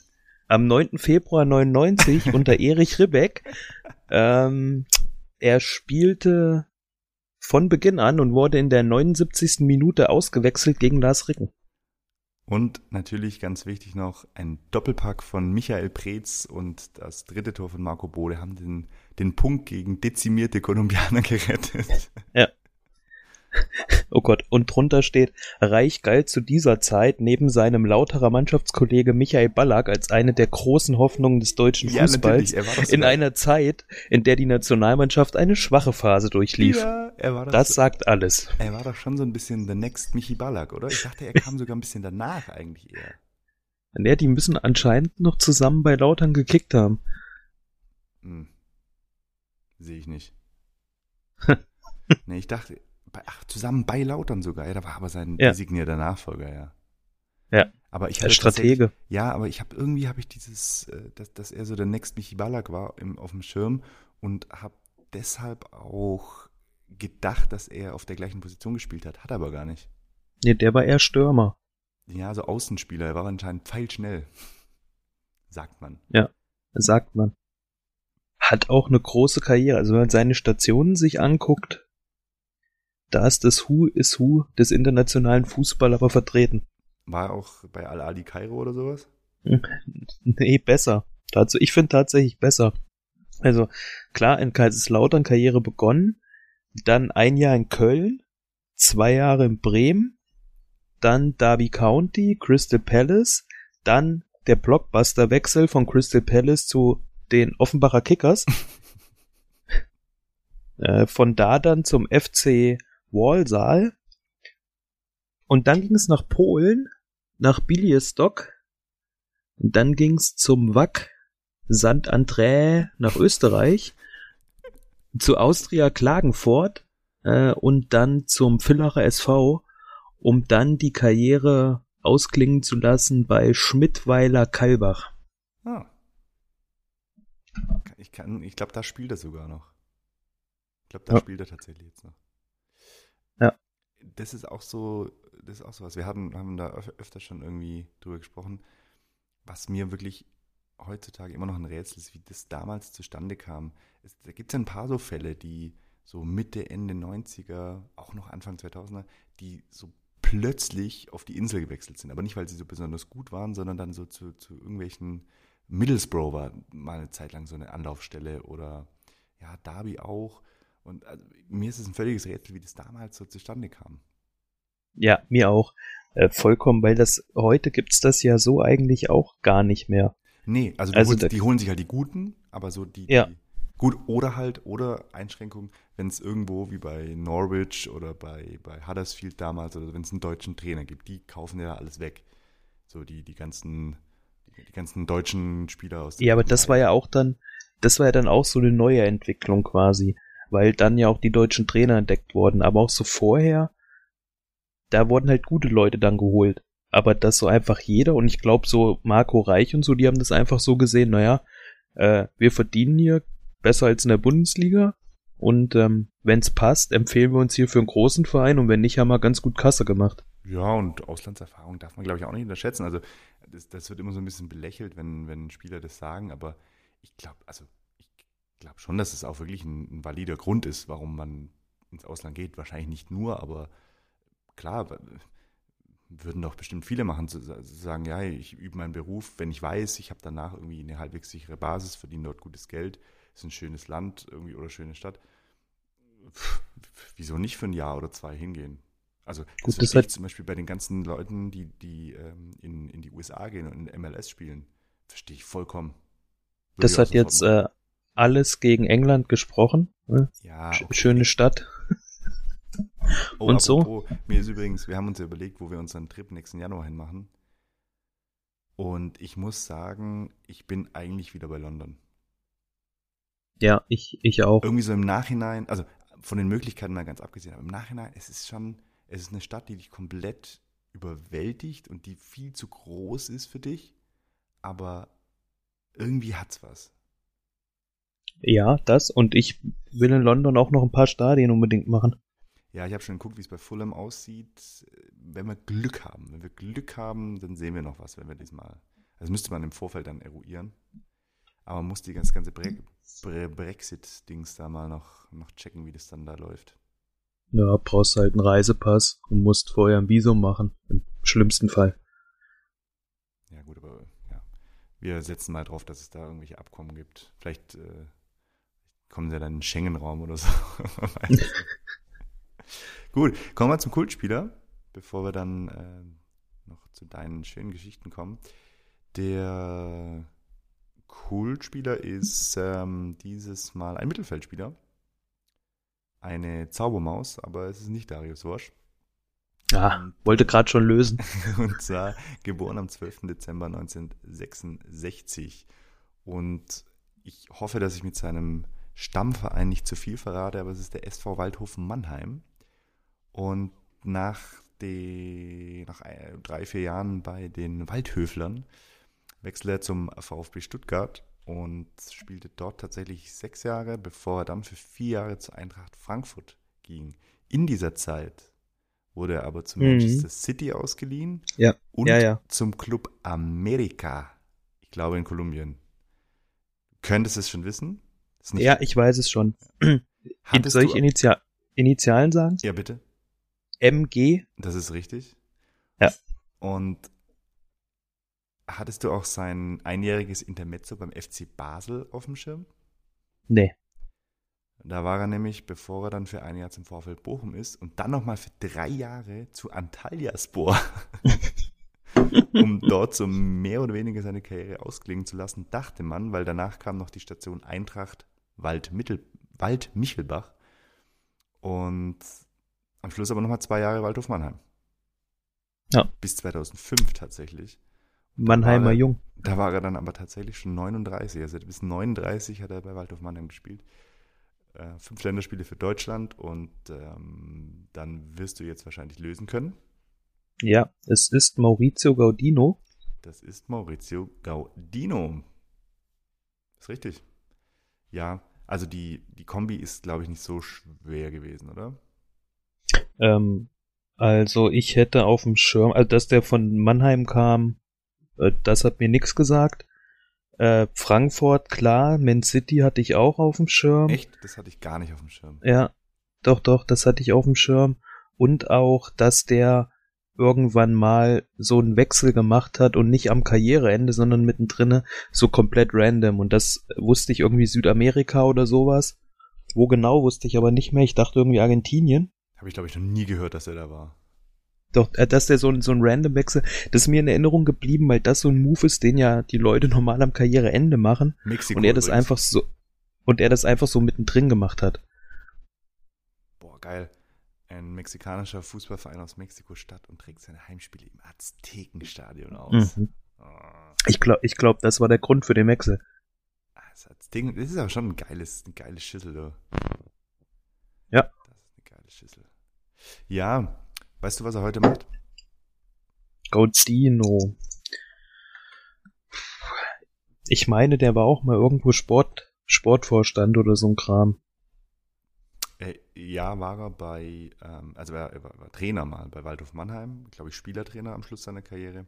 am 9. Februar 99 unter Erich Ribbeck. Ähm, er spielte von Beginn an und wurde in der 79. Minute ausgewechselt gegen Lars Ricken. Und natürlich ganz wichtig noch ein Doppelpack von Michael Preetz und das dritte Tor von Marco Bode haben den, den Punkt gegen dezimierte Kolumbianer gerettet. Oh Gott, und drunter steht, Reich galt zu dieser Zeit neben seinem lauterer Mannschaftskollege Michael Ballack als eine der großen Hoffnungen des deutschen Ja, Fußballs in einer Zeit, in der die Nationalmannschaft eine schwache Phase durchlief. Ja, Das so- sagt alles. Er war doch schon so ein bisschen the next Michi Ballack, oder? Ich dachte, er kam sogar ein bisschen danach eigentlich eher. Ja, die müssen anscheinend noch zusammen bei Lautern gekickt haben. Hm. Sehe ich nicht. nee, ich dachte, bei, ach, zusammen bei Lautern sogar. Ja, da war aber sein Ja. designierter Nachfolger, ja. Ja. Aber ich Der hatte Stratege. Ja, aber ich habe irgendwie habe ich dieses, äh, dass, dass er so der Next Michi Ballack war im, auf dem Schirm und habe deshalb auch gedacht, dass er auf der gleichen Position gespielt hat. Hat er aber gar nicht. Nee, der war eher Stürmer. Ja, so Außenspieler. Er war anscheinend pfeilschnell. Sagt man. sagt man. Hat auch eine große Karriere. Also wenn man seine Stationen sich anguckt, da ist das Who is Who des internationalen Fußball aber vertreten. War er auch bei Al-Ali Kairo oder sowas? Nee, besser. Dazu, ich finde tatsächlich besser. Also klar, in Kaiserslautern Karriere begonnen, dann ein Jahr in Köln, zwei Jahre in Bremen, dann Derby County, Crystal Palace, dann der Blockbuster-Wechsel von Crystal Palace zu den Offenbacher Kickers. äh, von da dann zum FC Walsall. Und dann ging es nach Polen, nach Białystok. Und dann ging es zum WAC St. André nach Österreich, zu Austria Klagenfurt äh, und dann zum Villacher SV, um dann die Karriere ausklingen zu lassen bei Schmidtweiler Kalbach. Ah. Ich, kann, ich glaube, da spielt er sogar noch. Ich glaube, da Ja. spielt er tatsächlich jetzt noch. Das ist auch so, das ist auch so was. Wir haben, haben da öf öfter schon irgendwie drüber gesprochen, was mir wirklich heutzutage immer noch ein Rätsel ist, wie das damals zustande kam. Es, da gibt es ein paar so Fälle, die so Mitte, Ende 90er, auch noch Anfang 2000er, die so plötzlich auf die Insel gewechselt sind. Aber nicht, weil sie so besonders gut waren, sondern dann so zu, zu irgendwelchen Middlesbrough war mal eine Zeit lang so eine Anlaufstelle oder ja, Derby auch. Und also, mir ist es ein völliges Rätsel, wie das damals so zustande kam. Ja, mir auch. Äh, vollkommen, weil das heute gibt's das ja so eigentlich auch gar nicht mehr. Nee, also, die, Also holen, da- die holen sich halt die Guten, aber so die, Ja. die gut oder halt, oder Einschränkung, wenn es irgendwo wie bei Norwich oder bei, bei Huddersfield damals oder wenn es einen deutschen Trainer gibt, die kaufen ja alles weg. So die, die ganzen, die, ganzen deutschen Spieler aus der Ja, aber das war ja auch dann, das war ja dann auch so eine neue Entwicklung quasi, weil dann ja auch die deutschen Trainer entdeckt wurden, aber auch so vorher, da wurden halt gute Leute dann geholt. Aber das so einfach jeder und ich glaube so Marco Reich und so, die haben das einfach so gesehen, naja, äh, wir verdienen hier besser als in der Bundesliga und ähm, wenn es passt, empfehlen wir uns hier für einen großen Verein und wenn nicht, haben wir ganz gut Kasse gemacht. Ja, und Auslandserfahrung darf man, glaube ich, auch nicht unterschätzen. Also das, das wird immer so ein bisschen belächelt, wenn, wenn Spieler das sagen, aber ich glaube, also glaube schon, dass es auch wirklich ein, ein valider Grund ist, warum man ins Ausland geht. Wahrscheinlich nicht nur, aber klar, würden doch bestimmt viele machen, zu zu sagen, ja, ich übe meinen Beruf, wenn ich weiß, ich habe danach irgendwie eine halbwegs sichere Basis, verdiene dort gutes Geld, ist ein schönes Land irgendwie oder schöne Stadt. Pff, wieso nicht für ein Jahr oder zwei hingehen? Also Gut, das das hat- zum Beispiel bei den ganzen Leuten, die, die ähm, in, in die USA gehen und in MLS spielen, verstehe ich vollkommen. Würde Das hat jetzt äh, alles gegen England gesprochen. Ne? ja, okay. Schöne Stadt. Oh, und so? apropos, Mir ist übrigens, wir haben uns ja überlegt, wo wir unseren Trip nächsten Januar hinmachen. Und ich muss sagen, ich bin eigentlich wieder bei London. Ja, ich, ich auch. Irgendwie so im Nachhinein, also von den Möglichkeiten mal ganz abgesehen, aber im Nachhinein, es ist schon, es ist eine Stadt, die dich komplett überwältigt und die viel zu groß ist für dich, aber irgendwie hat's was. Ja, das. Und ich will in London auch noch ein paar Stadien unbedingt machen. Ja, ich habe schon geguckt, wie es bei Fulham aussieht. Wenn wir Glück haben, wenn wir Glück haben, dann sehen wir noch was, wenn wir diesmal. Also müsste man im Vorfeld dann eruieren. Aber man muss die ganz ganze Bre Bre Brexit-Dings da mal noch, noch checken, wie das dann da läuft. Ja, brauchst halt einen Reisepass und musst vorher ein Visum machen. Im schlimmsten Fall. Ja, gut, aber ja. Wir setzen mal drauf, dass es da irgendwelche Abkommen gibt. Vielleicht äh, kommen sie ja dann in den Schengen-Raum oder so. Gut, kommen wir zum Kultspieler, bevor wir dann äh, noch zu deinen schönen Geschichten kommen. Der Kultspieler ist ähm, dieses Mal ein Mittelfeldspieler. Eine Zaubermaus, aber es ist nicht Darius Wosch. Ah, Und, wollte gerade schon lösen. und zwar geboren am 12. Dezember 1966. Und ich hoffe, dass ich mit seinem Stammverein nicht zu viel verrate, aber es ist der SV Waldhofen Mannheim. Und nach, die, nach ein- drei, vier Jahren bei den Waldhöflern wechselte er zum VfB Stuttgart und spielte dort tatsächlich sechs Jahre, bevor er dann für vier Jahre zur Eintracht Frankfurt ging. In dieser Zeit wurde er aber zu Mhm. Manchester City ausgeliehen Ja. und Ja, ja. zum Club America, ich glaube in Kolumbien. Könntest du es schon wissen? Ja, ich weiß es schon. Hattest Soll ich Initial Initialen sagen? ja, bitte. MG? Das ist richtig. Ja. Und hattest du auch sein einjähriges Intermezzo beim FC Basel auf dem Schirm? Nee. Da war er nämlich, bevor er dann für ein Jahr zum VfL Bochum ist und dann nochmal für drei Jahre zu Antalyaspor. um dort so mehr oder weniger seine Karriere ausklingen zu lassen, dachte man, weil danach kam noch die Station Eintracht Wald-Mittel, Wald-Michelbach und am Schluss aber nochmal zwei Jahre Waldhof Mannheim. Ja. Bis 2005 tatsächlich. Mannheimer er- Jung. Da war er dann aber tatsächlich schon 39. Also bis 39 hat er bei Waldhof Mannheim gespielt. Äh, fünf Länderspiele für Deutschland und ähm, dann wirst du jetzt wahrscheinlich lösen können. Ja, es ist Maurizio Gaudino. Das ist Maurizio Gaudino. Ist richtig. Ja, also die, die Kombi ist, glaube ich, nicht so schwer gewesen, oder? Ähm, also ich hätte auf dem Schirm, also dass der von Mannheim kam, äh, das hat mir nichts gesagt. Äh, Frankfurt, klar, Man City hatte ich auch auf dem Schirm. Echt? Das hatte ich gar nicht auf dem Schirm. Ja, doch, doch, das hatte ich auf dem Schirm. Und auch, dass der irgendwann mal so einen Wechsel gemacht hat und nicht am Karriereende, sondern mittendrin so komplett random. Und das wusste ich irgendwie Südamerika oder sowas. Wo genau wusste ich aber nicht mehr. Ich dachte irgendwie Argentinien. Habe ich, glaube ich, noch nie gehört, dass er da war. Doch, äh, dass der so, ein- so ein random Wechsel, das ist mir in Erinnerung geblieben, weil das so ein Move ist, den ja die Leute normal am Karriereende machen. Mexiko. und er das übrigens. einfach so, und er das einfach so mittendrin gemacht hat. Boah, geil. Ein mexikanischer Fußballverein aus Mexiko-Stadt und trägt seine Heimspiele im Aztekenstadion aus. Mhm. Oh, Ich glaube, ich glaub, das war der Grund für den Wechsel. das Azteken, das ist aber schon ein geiles, eine geile Schüssel, du. Ja. Das ist eine geile Schüssel. Ja, weißt du, was er heute macht? Gaudino. Ich meine, der war auch mal irgendwo Sport, Sportvorstand oder so ein Kram. Äh, ja, war er bei, ähm, also er, war, war Trainer mal bei Waldhof Mannheim, glaube ich, Spielertrainer am Schluss seiner Karriere.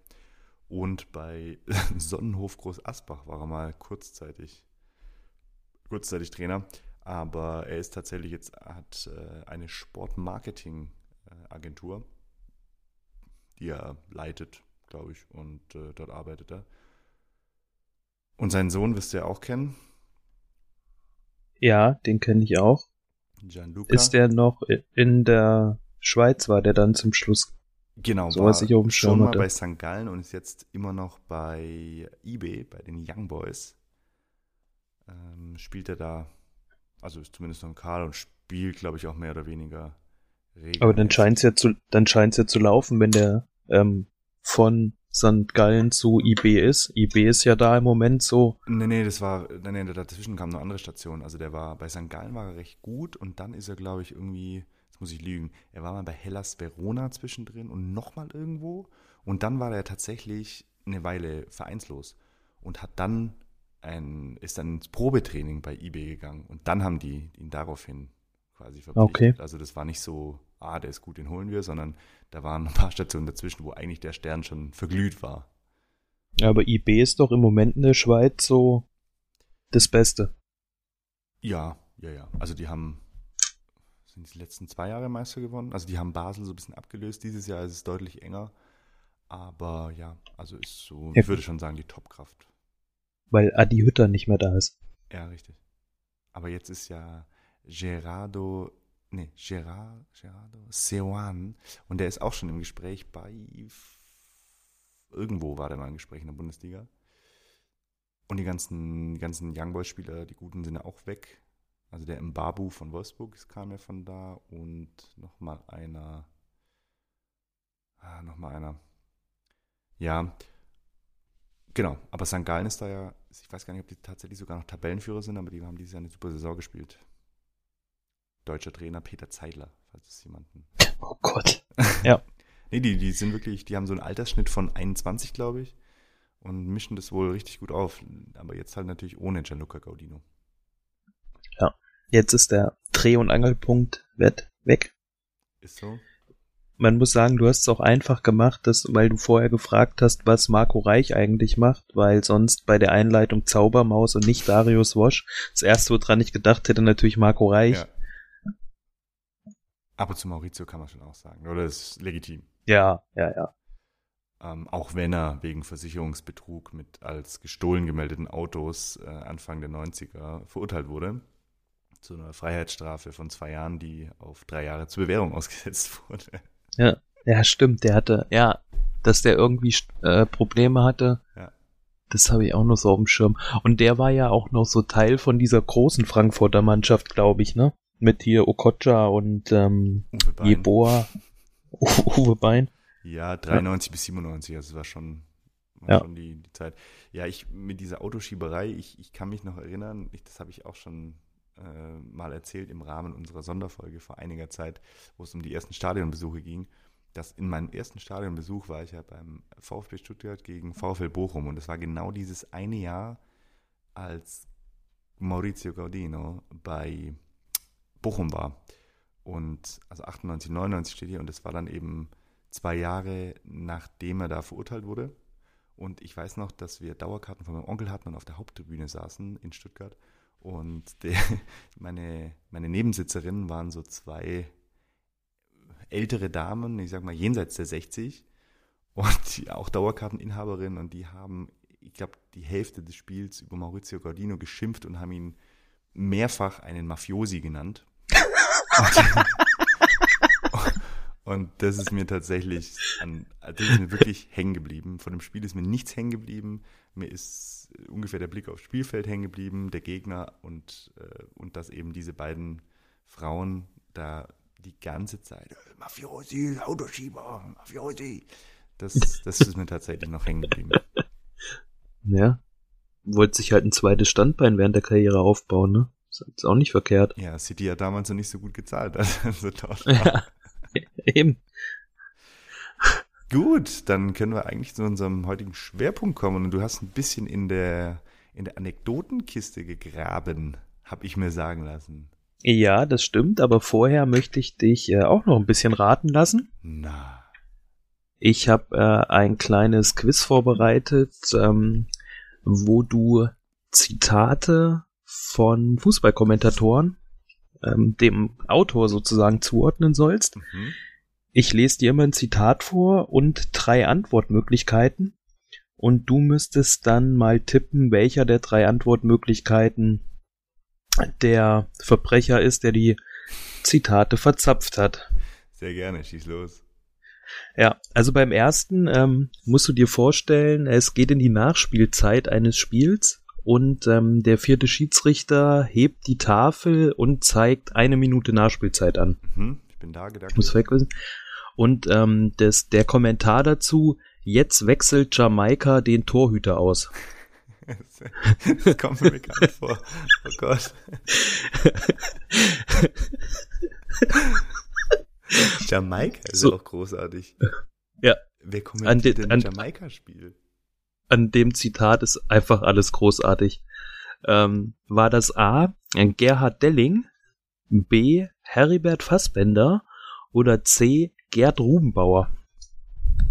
Und bei Sonnenhof Groß Asbach war er mal kurzzeitig, kurzzeitig Trainer. Aber er ist tatsächlich jetzt, hat äh, eine Sportmarketing-Agentur, die er leitet, glaube ich, und äh, dort arbeitet er. Und seinen Sohn wirst du ja auch kennen, Ja, den kenne ich auch. Gianluca. Ist der noch in der Schweiz, war der dann zum Schluss? Genau, So was ich auf dem schon mal hatte. bei St. Gallen und ist jetzt immer noch bei eBay, bei den Young Boys. Ähm, spielt er da, also ist zumindest noch im Kader und spielt, glaube ich, auch mehr oder weniger regelmäßig. Aber dann scheint's ja zu, dann ja zu laufen, wenn der ähm, von St. Gallen zu IB ist. IB ist ja da im Moment so. Nee, nee, das war, nee, nee, dazwischen kam eine andere Station. Also der war, bei St. Gallen war er recht gut und dann ist er, glaube ich, irgendwie, jetzt muss ich lügen, er war mal bei Hellas Verona zwischendrin und nochmal irgendwo und dann war er tatsächlich eine Weile vereinslos und hat dann ein, ist dann ins Probetraining bei eBay gegangen und dann haben die ihn daraufhin quasi verpflichtet. Also das war nicht so, ah, der ist gut, den holen wir, sondern da waren ein paar Stationen dazwischen, wo eigentlich der Stern schon verglüht war. Ja, aber IB ist doch im Moment in der Schweiz so das Beste. Ja, ja, ja. Also die haben sind die letzten zwei Jahre Meister gewonnen. Also die haben Basel so ein bisschen abgelöst. Dieses Jahr ist es deutlich enger. Aber ja, also ist so, Ja. ich würde schon sagen, die Topkraft. Weil Adi Hütter nicht mehr da ist. Ja, richtig. Aber jetzt ist ja Gerardo, nee, Gerard, Gerardo Seoane und der ist auch schon im Gespräch bei irgendwo war der mal im Gespräch in der Bundesliga. Und die ganzen, ganzen Young Boys Spieler, die guten sind ja auch weg. Also der Mbabu von Wolfsburg kam ja von da und nochmal einer, ah, nochmal einer. Ja, genau. Aber St. Gallen ist da ja, ich weiß gar nicht, ob die tatsächlich sogar noch Tabellenführer sind, aber die haben dieses Jahr eine super Saison gespielt. Deutscher Trainer Peter Zeidler, falls es jemanden. Oh Gott. Nee, die, die sind wirklich, die haben so einen Altersschnitt von 21, glaube ich, und mischen das wohl richtig gut auf. Aber jetzt halt natürlich ohne Gianluca Gaudino. Jetzt ist der Dreh- und Angelpunkt weg. Ist so? Man muss sagen, du hast es auch einfach gemacht, dass, weil du vorher gefragt hast, was Marco Reich eigentlich macht, weil sonst bei der Einleitung Zaubermaus und nicht Darius Wosch. Das erste, woran ich gedacht hätte, natürlich Marco Reich. Ja. Ab und zu Maurizio kann man schon auch sagen, oder? Das ist legitim. Ja, ja, ja. Ähm, auch wenn er wegen Versicherungsbetrug mit als gestohlen gemeldeten Autos äh, Anfang der 90er verurteilt wurde. Zu einer Freiheitsstrafe von zwei Jahren, die auf drei Jahre zur Bewährung ausgesetzt wurde. Ja, stimmt, der hatte, ja, dass der irgendwie äh, Probleme hatte. Ja. Das habe ich auch noch so auf dem Schirm. Und der war ja auch noch so Teil von dieser großen Frankfurter Mannschaft, glaube ich, ne? Mit hier Okocha und ähm. Jeboa, Uwe Bein. Ja, 93 bis 97, also es war schon, war Ja. schon die, die Zeit. Ja, ich mit dieser Autoschieberei, ich, ich kann mich noch erinnern, ich, das habe ich auch schon äh, mal erzählt im Rahmen unserer Sonderfolge vor einiger Zeit, wo es um die ersten Stadionbesuche ging, dass in meinem ersten Stadionbesuch war ich ja beim VfB Stuttgart gegen VfL Bochum und es war genau dieses eine Jahr, als Maurizio Gaudino bei Bochum war. Und also 98, 99 steht hier und das war dann eben zwei Jahre nachdem er da verurteilt wurde. Und ich weiß noch, dass wir Dauerkarten von meinem Onkel hatten und auf der Haupttribüne saßen in Stuttgart. Und der, meine, meine Nebensitzerinnen waren so zwei ältere Damen, ich sag mal jenseits der 60 und die, auch Dauerkarteninhaberinnen und die haben, ich glaube, die Hälfte des Spiels über Maurizio Gaudino geschimpft und haben ihn mehrfach einen Mafiosi genannt. Und das ist mir tatsächlich, an, das ist mir wirklich hängen geblieben. Von dem Spiel ist mir nichts hängen geblieben. Mir ist ungefähr der Blick aufs Spielfeld hängen geblieben, der Gegner und, äh, und dass eben diese beiden Frauen da die ganze Zeit, äh, Mafiosi, Autoschieber, Mafiosi. Das, das ist mir tatsächlich noch hängen geblieben. Ja. Wollte sich halt ein zweites Standbein während der Karriere aufbauen, ne? Ist jetzt auch nicht verkehrt. Ja, City hat damals noch nicht so gut gezahlt. Also dort Ja. Eben. Gut, dann können wir eigentlich zu unserem heutigen Schwerpunkt kommen. Und du hast ein bisschen in der, in der Anekdotenkiste gegraben, habe ich mir sagen lassen. Ja, das stimmt, aber vorher möchte ich dich äh, auch noch ein bisschen raten lassen. Na, Ich habe äh, ein kleines Quiz vorbereitet, ähm, wo du Zitate von Fußballkommentatoren ähm, dem Autor sozusagen zuordnen sollst. mhm. Ich lese dir immer ein Zitat vor und drei Antwortmöglichkeiten. Und du müsstest dann mal tippen, welcher der drei Antwortmöglichkeiten der Verbrecher ist, der die Zitate verzapft hat. sehr gerne, schieß los. Ja, also beim ersten ähm, musst du dir vorstellen, es geht in die Nachspielzeit eines Spiels und ähm, der vierte Schiedsrichter hebt die Tafel und zeigt eine Minute Nachspielzeit an. Mhm. Ich bin da gedacht. muss weg wissen. Und ähm, das, der Kommentar dazu, jetzt wechselt Jamaika den Torhüter aus. Das kommt mir bekannt vor. Oh Gott. Jamaika ist So. auch großartig. Ja. Wer An kommentiert den- denn an- Jamaika-Spiel? An dem Zitat ist einfach alles großartig. Ähm, war das A. Gerhard Delling, B. Heribert Fassbender oder C. Gerd Rubenbauer?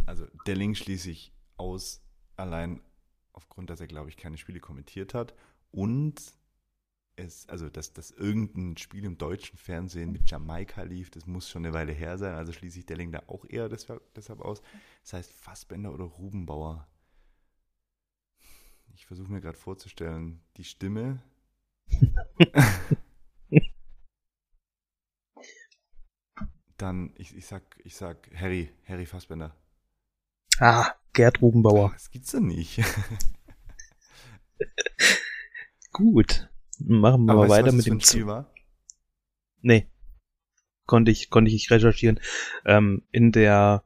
Also der Link schließe ich aus, allein aufgrund, dass er, glaube ich, keine Spiele kommentiert hat und es, also dass, dass irgendein Spiel im deutschen Fernsehen mit Jamaika lief, das muss schon eine Weile her sein, also schließe ich der Link da auch eher deshalb, deshalb aus. Das heißt Fassbender oder Rubenbauer. Versuche mir gerade vorzustellen, die Stimme. Dann, ich, ich sag, ich sag Harry, Harry Fassbender. Ah, Gerd Rubenbauer. Das gibt's doch nicht. Gut. Machen wir Aber mal weiter was mit dem Spiel war? Nee. Konnte ich, konnte ich nicht recherchieren. Ähm, in der,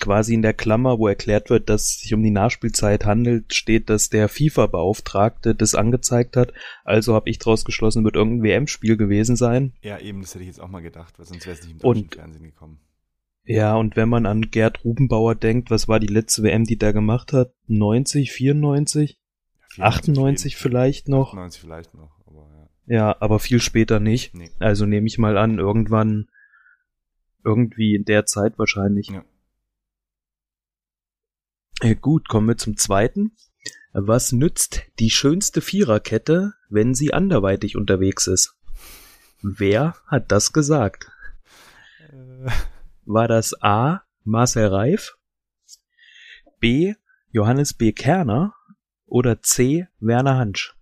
quasi in der Klammer, wo erklärt wird, dass es sich um die Nachspielzeit handelt, steht, dass der FIFA-Beauftragte das angezeigt hat. Also habe ich draus geschlossen, wird irgendein WM-Spiel gewesen sein. Ja, eben, das hätte ich jetzt auch mal gedacht, weil sonst wäre es nicht im Und- Fernsehen gekommen. Ja, und wenn man an Gerd Rubenbauer denkt, was war die letzte WM, die der gemacht hat? 90, 94, Ja, 98 vielleicht noch? 98 vielleicht noch, aber ja. Ja, aber viel später nicht. Nee. Also nehme ich mal an, irgendwann, irgendwie in der Zeit wahrscheinlich. Ja. Äh, gut, kommen wir zum zweiten. Was nützt die schönste Viererkette, wenn sie anderweitig unterwegs ist? Wer hat das gesagt? Äh, War das A. Marcel Reif, B. Johannes B. Kerner oder C. Werner Hansch?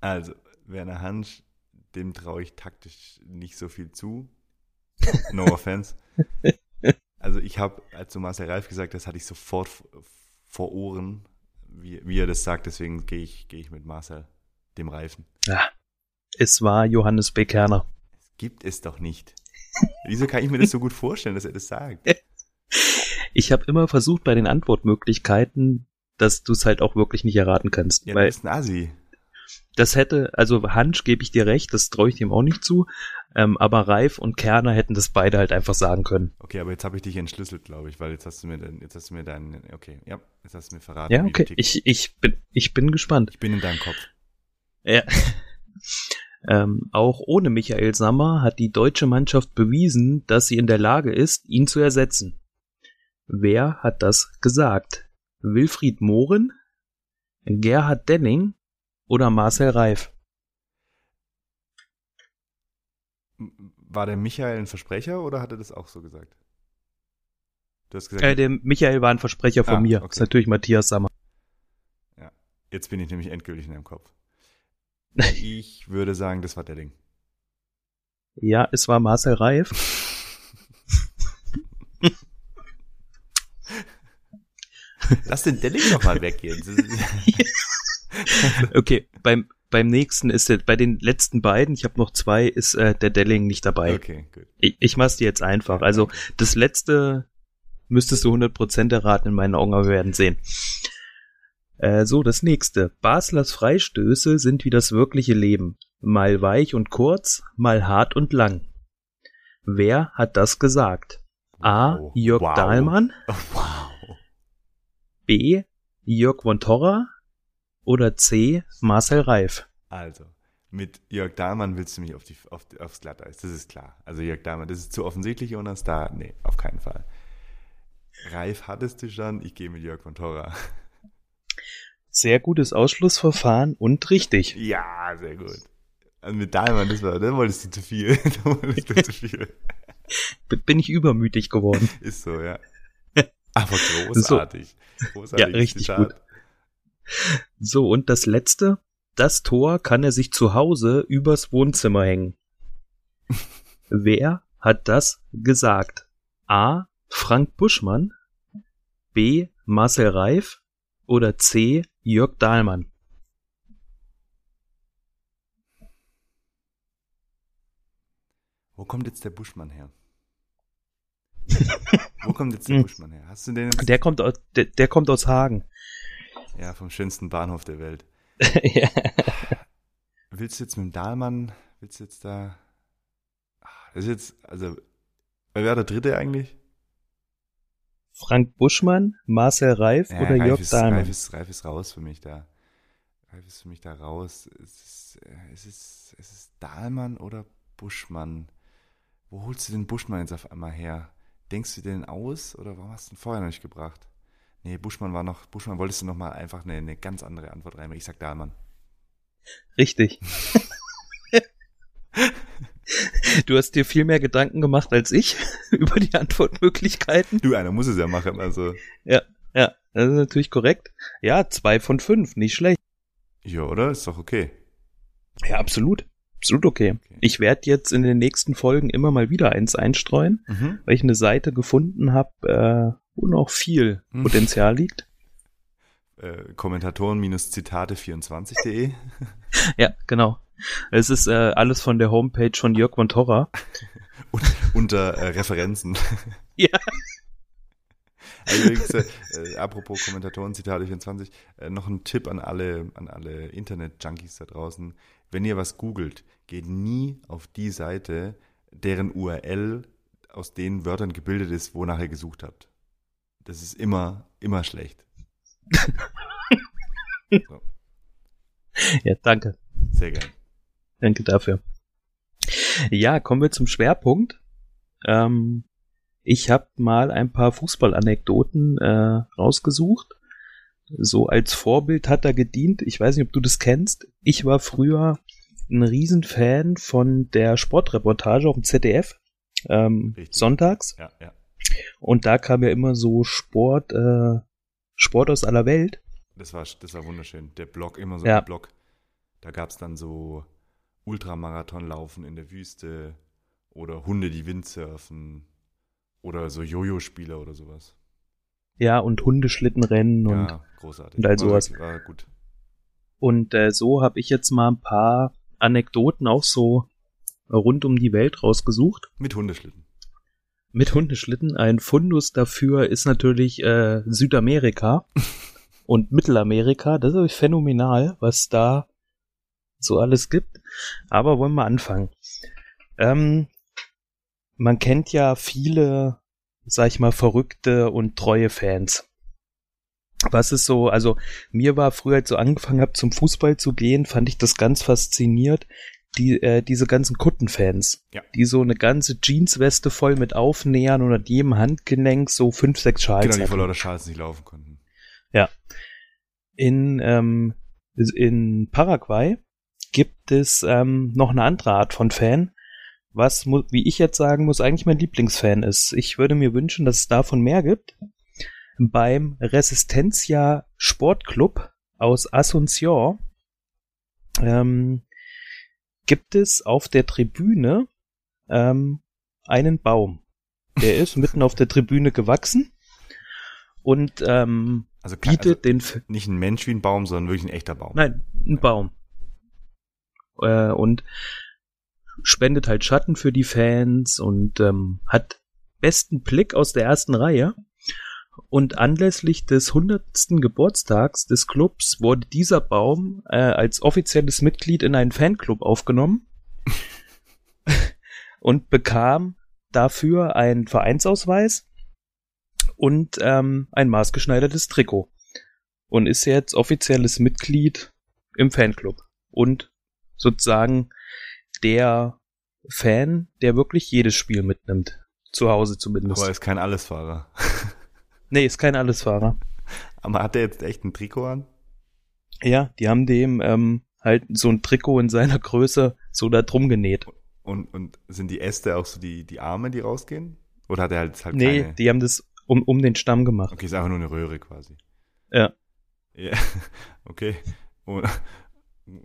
Also, Werner Hansch, dem traue ich taktisch nicht so viel zu. No offense. Also ich habe, als du Marcel Reif gesagt hast, hatte ich sofort vor Ohren, wie, wie er das sagt. Deswegen gehe ich, gehe ich mit Marcel, dem Reifen. Ja. Es war Johannes B. Kerner. Gibt es doch nicht. Wieso kann ich mir das so gut vorstellen, dass er das sagt? Ich habe immer versucht bei den Antwortmöglichkeiten, dass du es halt auch wirklich nicht erraten kannst. Ja, du weil bist ein Assi. das hätte, also Hansch gebe ich dir recht, das traue ich dem auch nicht zu. Ähm, aber Reif und Kerner hätten das beide halt einfach sagen können. Okay, aber jetzt habe ich dich entschlüsselt, glaube ich, weil jetzt hast du mir, den, jetzt hast du mir deinen, okay, ja, jetzt hast du mir verraten. Ja, okay. Ich, ich, bin, ich bin gespannt. ich bin in deinem Kopf. Ja. ähm, auch ohne Michael Sammer hat die deutsche Mannschaft bewiesen, dass sie in der Lage ist, ihn zu ersetzen. Wer hat das gesagt? Wilfried Mohren, Gerhard Denning oder Marcel Reif? War der Michael ein Versprecher oder hat er das auch so gesagt? Du hast gesagt, Äh, der Michael war ein Versprecher von Ah, mir. okay. Das ist natürlich Matthias Sammer. jetzt bin ich nämlich endgültig in deinem Kopf. Ich würde sagen, das war der Ding. Ja, es war Marcel Reif. Lass den Delling doch mal weggehen. Okay, beim, beim nächsten ist der, bei den letzten beiden, ich habe noch zwei, ist äh, der Delling nicht dabei. okay, gut. Ich, ich mach's dir jetzt einfach. Also das letzte müsstest du 100% erraten in meinen Augen, aber wir werden sehen. Äh, so, das nächste. Baslers Freistöße sind wie das wirkliche Leben. Mal weich und kurz, mal hart und lang. Wer hat das gesagt? A. Jörg Wow. Dahlmann, wow. B. Jörg von Torra oder C. Marcel Reif. Also, mit Jörg Dahlmann willst du mich auf die, auf, aufs Glatteis, das ist klar. Also Jörg Dahlmann, das ist zu offensichtlich, Jonas, da, nee, auf keinen Fall. Reif hattest du schon, ich gehe mit Jörg von Torra. Sehr gutes Ausschlussverfahren und richtig. Ja, sehr gut. Also mit Dahlmann, das war, da wolltest du zu viel. da wolltest du zu viel. Bin ich übermütig geworden. Ist so, ja. Aber großartig. Großartig. Ja, richtig gut. So, und das letzte. Das Tor kann er sich zu Hause übers Wohnzimmer hängen. Wer hat das gesagt? A. Frank Buschmann, B. Marcel Reif oder C. Jörg Dahlmann? Wo kommt jetzt der Buschmann her? Wo kommt jetzt der Hm. Buschmann her? Hast du den? Der kommt aus, der, der kommt aus Hagen. Ja, vom schönsten Bahnhof der Welt. ja. Willst du jetzt mit dem Dahlmann, willst du jetzt da. Ah, Das ist jetzt, also, wer war der dritte eigentlich? Frank Buschmann, Marcel Reif Ja, oder Reif Jörg ist, Dahlmann? Reif, ist, Reif ist raus für mich da. Reif ist für mich da raus. Es ist, äh, es ist, es ist Dahlmann oder Buschmann. Wo holst du den Buschmann jetzt auf einmal her? Denkst du den aus oder warum hast du ihn vorher noch nicht gebracht? Nee, Buschmann war noch, Buschmann wolltest du noch mal einfach eine, eine ganz andere Antwort reinbringen. Ich sag Dahlmann. Richtig. du hast dir viel mehr Gedanken gemacht als ich über die Antwortmöglichkeiten. Du, einer muss es ja machen, also. Ja, das ist natürlich korrekt. Ja, zwei von fünf, nicht schlecht. Ja, oder? Ist doch okay. Ja, absolut. Absolut okay. Okay. Ich werde jetzt in den nächsten Folgen immer mal wieder eins einstreuen, Mhm. weil ich eine Seite gefunden habe, äh, wo noch viel Hm. Potenzial liegt. Äh, Kommentatoren-Zitate24.de. Ja, genau. Es ist äh, alles von der Homepage von Jörg von Torra. Und, unter äh, Referenzen. Ja. Also übrigens, äh, äh, apropos Kommentatoren, Zitate 24, äh, noch ein Tipp an alle, an alle Internet-Junkies da draußen. Wenn ihr was googelt, geht nie auf die Seite, deren URL aus den Wörtern gebildet ist, wonach ihr gesucht habt. Das ist immer, immer schlecht. So, Ja, danke. sehr geil. Danke dafür. Ja, kommen wir zum Schwerpunkt. Ähm, ich habe mal ein paar Fußballanekdoten äh, rausgesucht. So als Vorbild hat er gedient. Ich weiß nicht, ob du das kennst. Ich war früher ein Riesenfan von der Sportreportage auf dem ZDF. Ähm, Richtig. sonntags. Ja, ja. Und da kam ja immer so Sport, äh, Sport aus aller Welt. Das war, das war wunderschön. Der Blog, immer so Ja. ein Blog. Da gab es dann so Ultramarathonlaufen in der Wüste oder Hunde, die Windsurfen Oder so Jojo-Spieler oder sowas. Ja, und Hundeschlittenrennen und, ja, großartig. und all sowas. War gut. und äh, so habe ich jetzt mal ein paar Anekdoten auch so rund um die Welt rausgesucht. Mit Hundeschlitten. Mit Hundeschlitten. Ein Fundus dafür ist natürlich äh, Südamerika und Mittelamerika. Das ist phänomenal, was da so alles gibt. Aber wollen wir anfangen. Ähm, man kennt ja viele, sag ich mal, verrückte und treue Fans. Was ist so, also mir war früher, als ich so angefangen habe, zum Fußball zu gehen, fand ich das ganz fasziniert, die, äh, diese ganzen Kuttenfans, Ja. die so eine ganze Jeansweste voll mit Aufnähern und an jedem Handgelenk so fünf, sechs Schals Genau, die vor hatten. lauter Schals nicht laufen konnten. In, ähm, in Paraguay gibt es ähm, noch eine andere Art von Fan, was, wie ich jetzt sagen muss, eigentlich mein Lieblingsfan ist. Ich würde mir wünschen, dass es davon mehr gibt. Beim Resistencia Sportclub aus Asunción ähm, gibt es auf der Tribüne ähm, einen Baum. Der ist mitten auf der Tribüne gewachsen und ähm, Also, kein, bietet also den F nicht ein Mensch wie ein Baum, sondern wirklich ein echter Baum. Nein, ein Baum. Äh, und spendet halt Schatten für die Fans und ähm, hat besten Blick aus der ersten Reihe. Und anlässlich des 100. Geburtstags des Clubs wurde dieser Baum äh, als offizielles Mitglied in einen Fanclub aufgenommen und bekam dafür einen Vereinsausweis und ähm, ein maßgeschneidertes Trikot und ist jetzt offizielles Mitglied im Fanclub und sozusagen der Fan, der wirklich jedes Spiel mitnimmt. Zu Hause zumindest. Aber er ist kein Allesfahrer. Nee, ist kein Allesfahrer. Aber hat er jetzt echt ein Trikot an? Ja, die haben dem ähm, halt so ein Trikot in seiner Größe so da drum genäht. Und, und sind die Äste auch so die, die Arme, die rausgehen? Oder hat er halt, halt Nee, keine? die haben das um, um den Stamm gemacht. Okay, ist einfach nur eine Röhre quasi. Ja. Ja, okay. Und,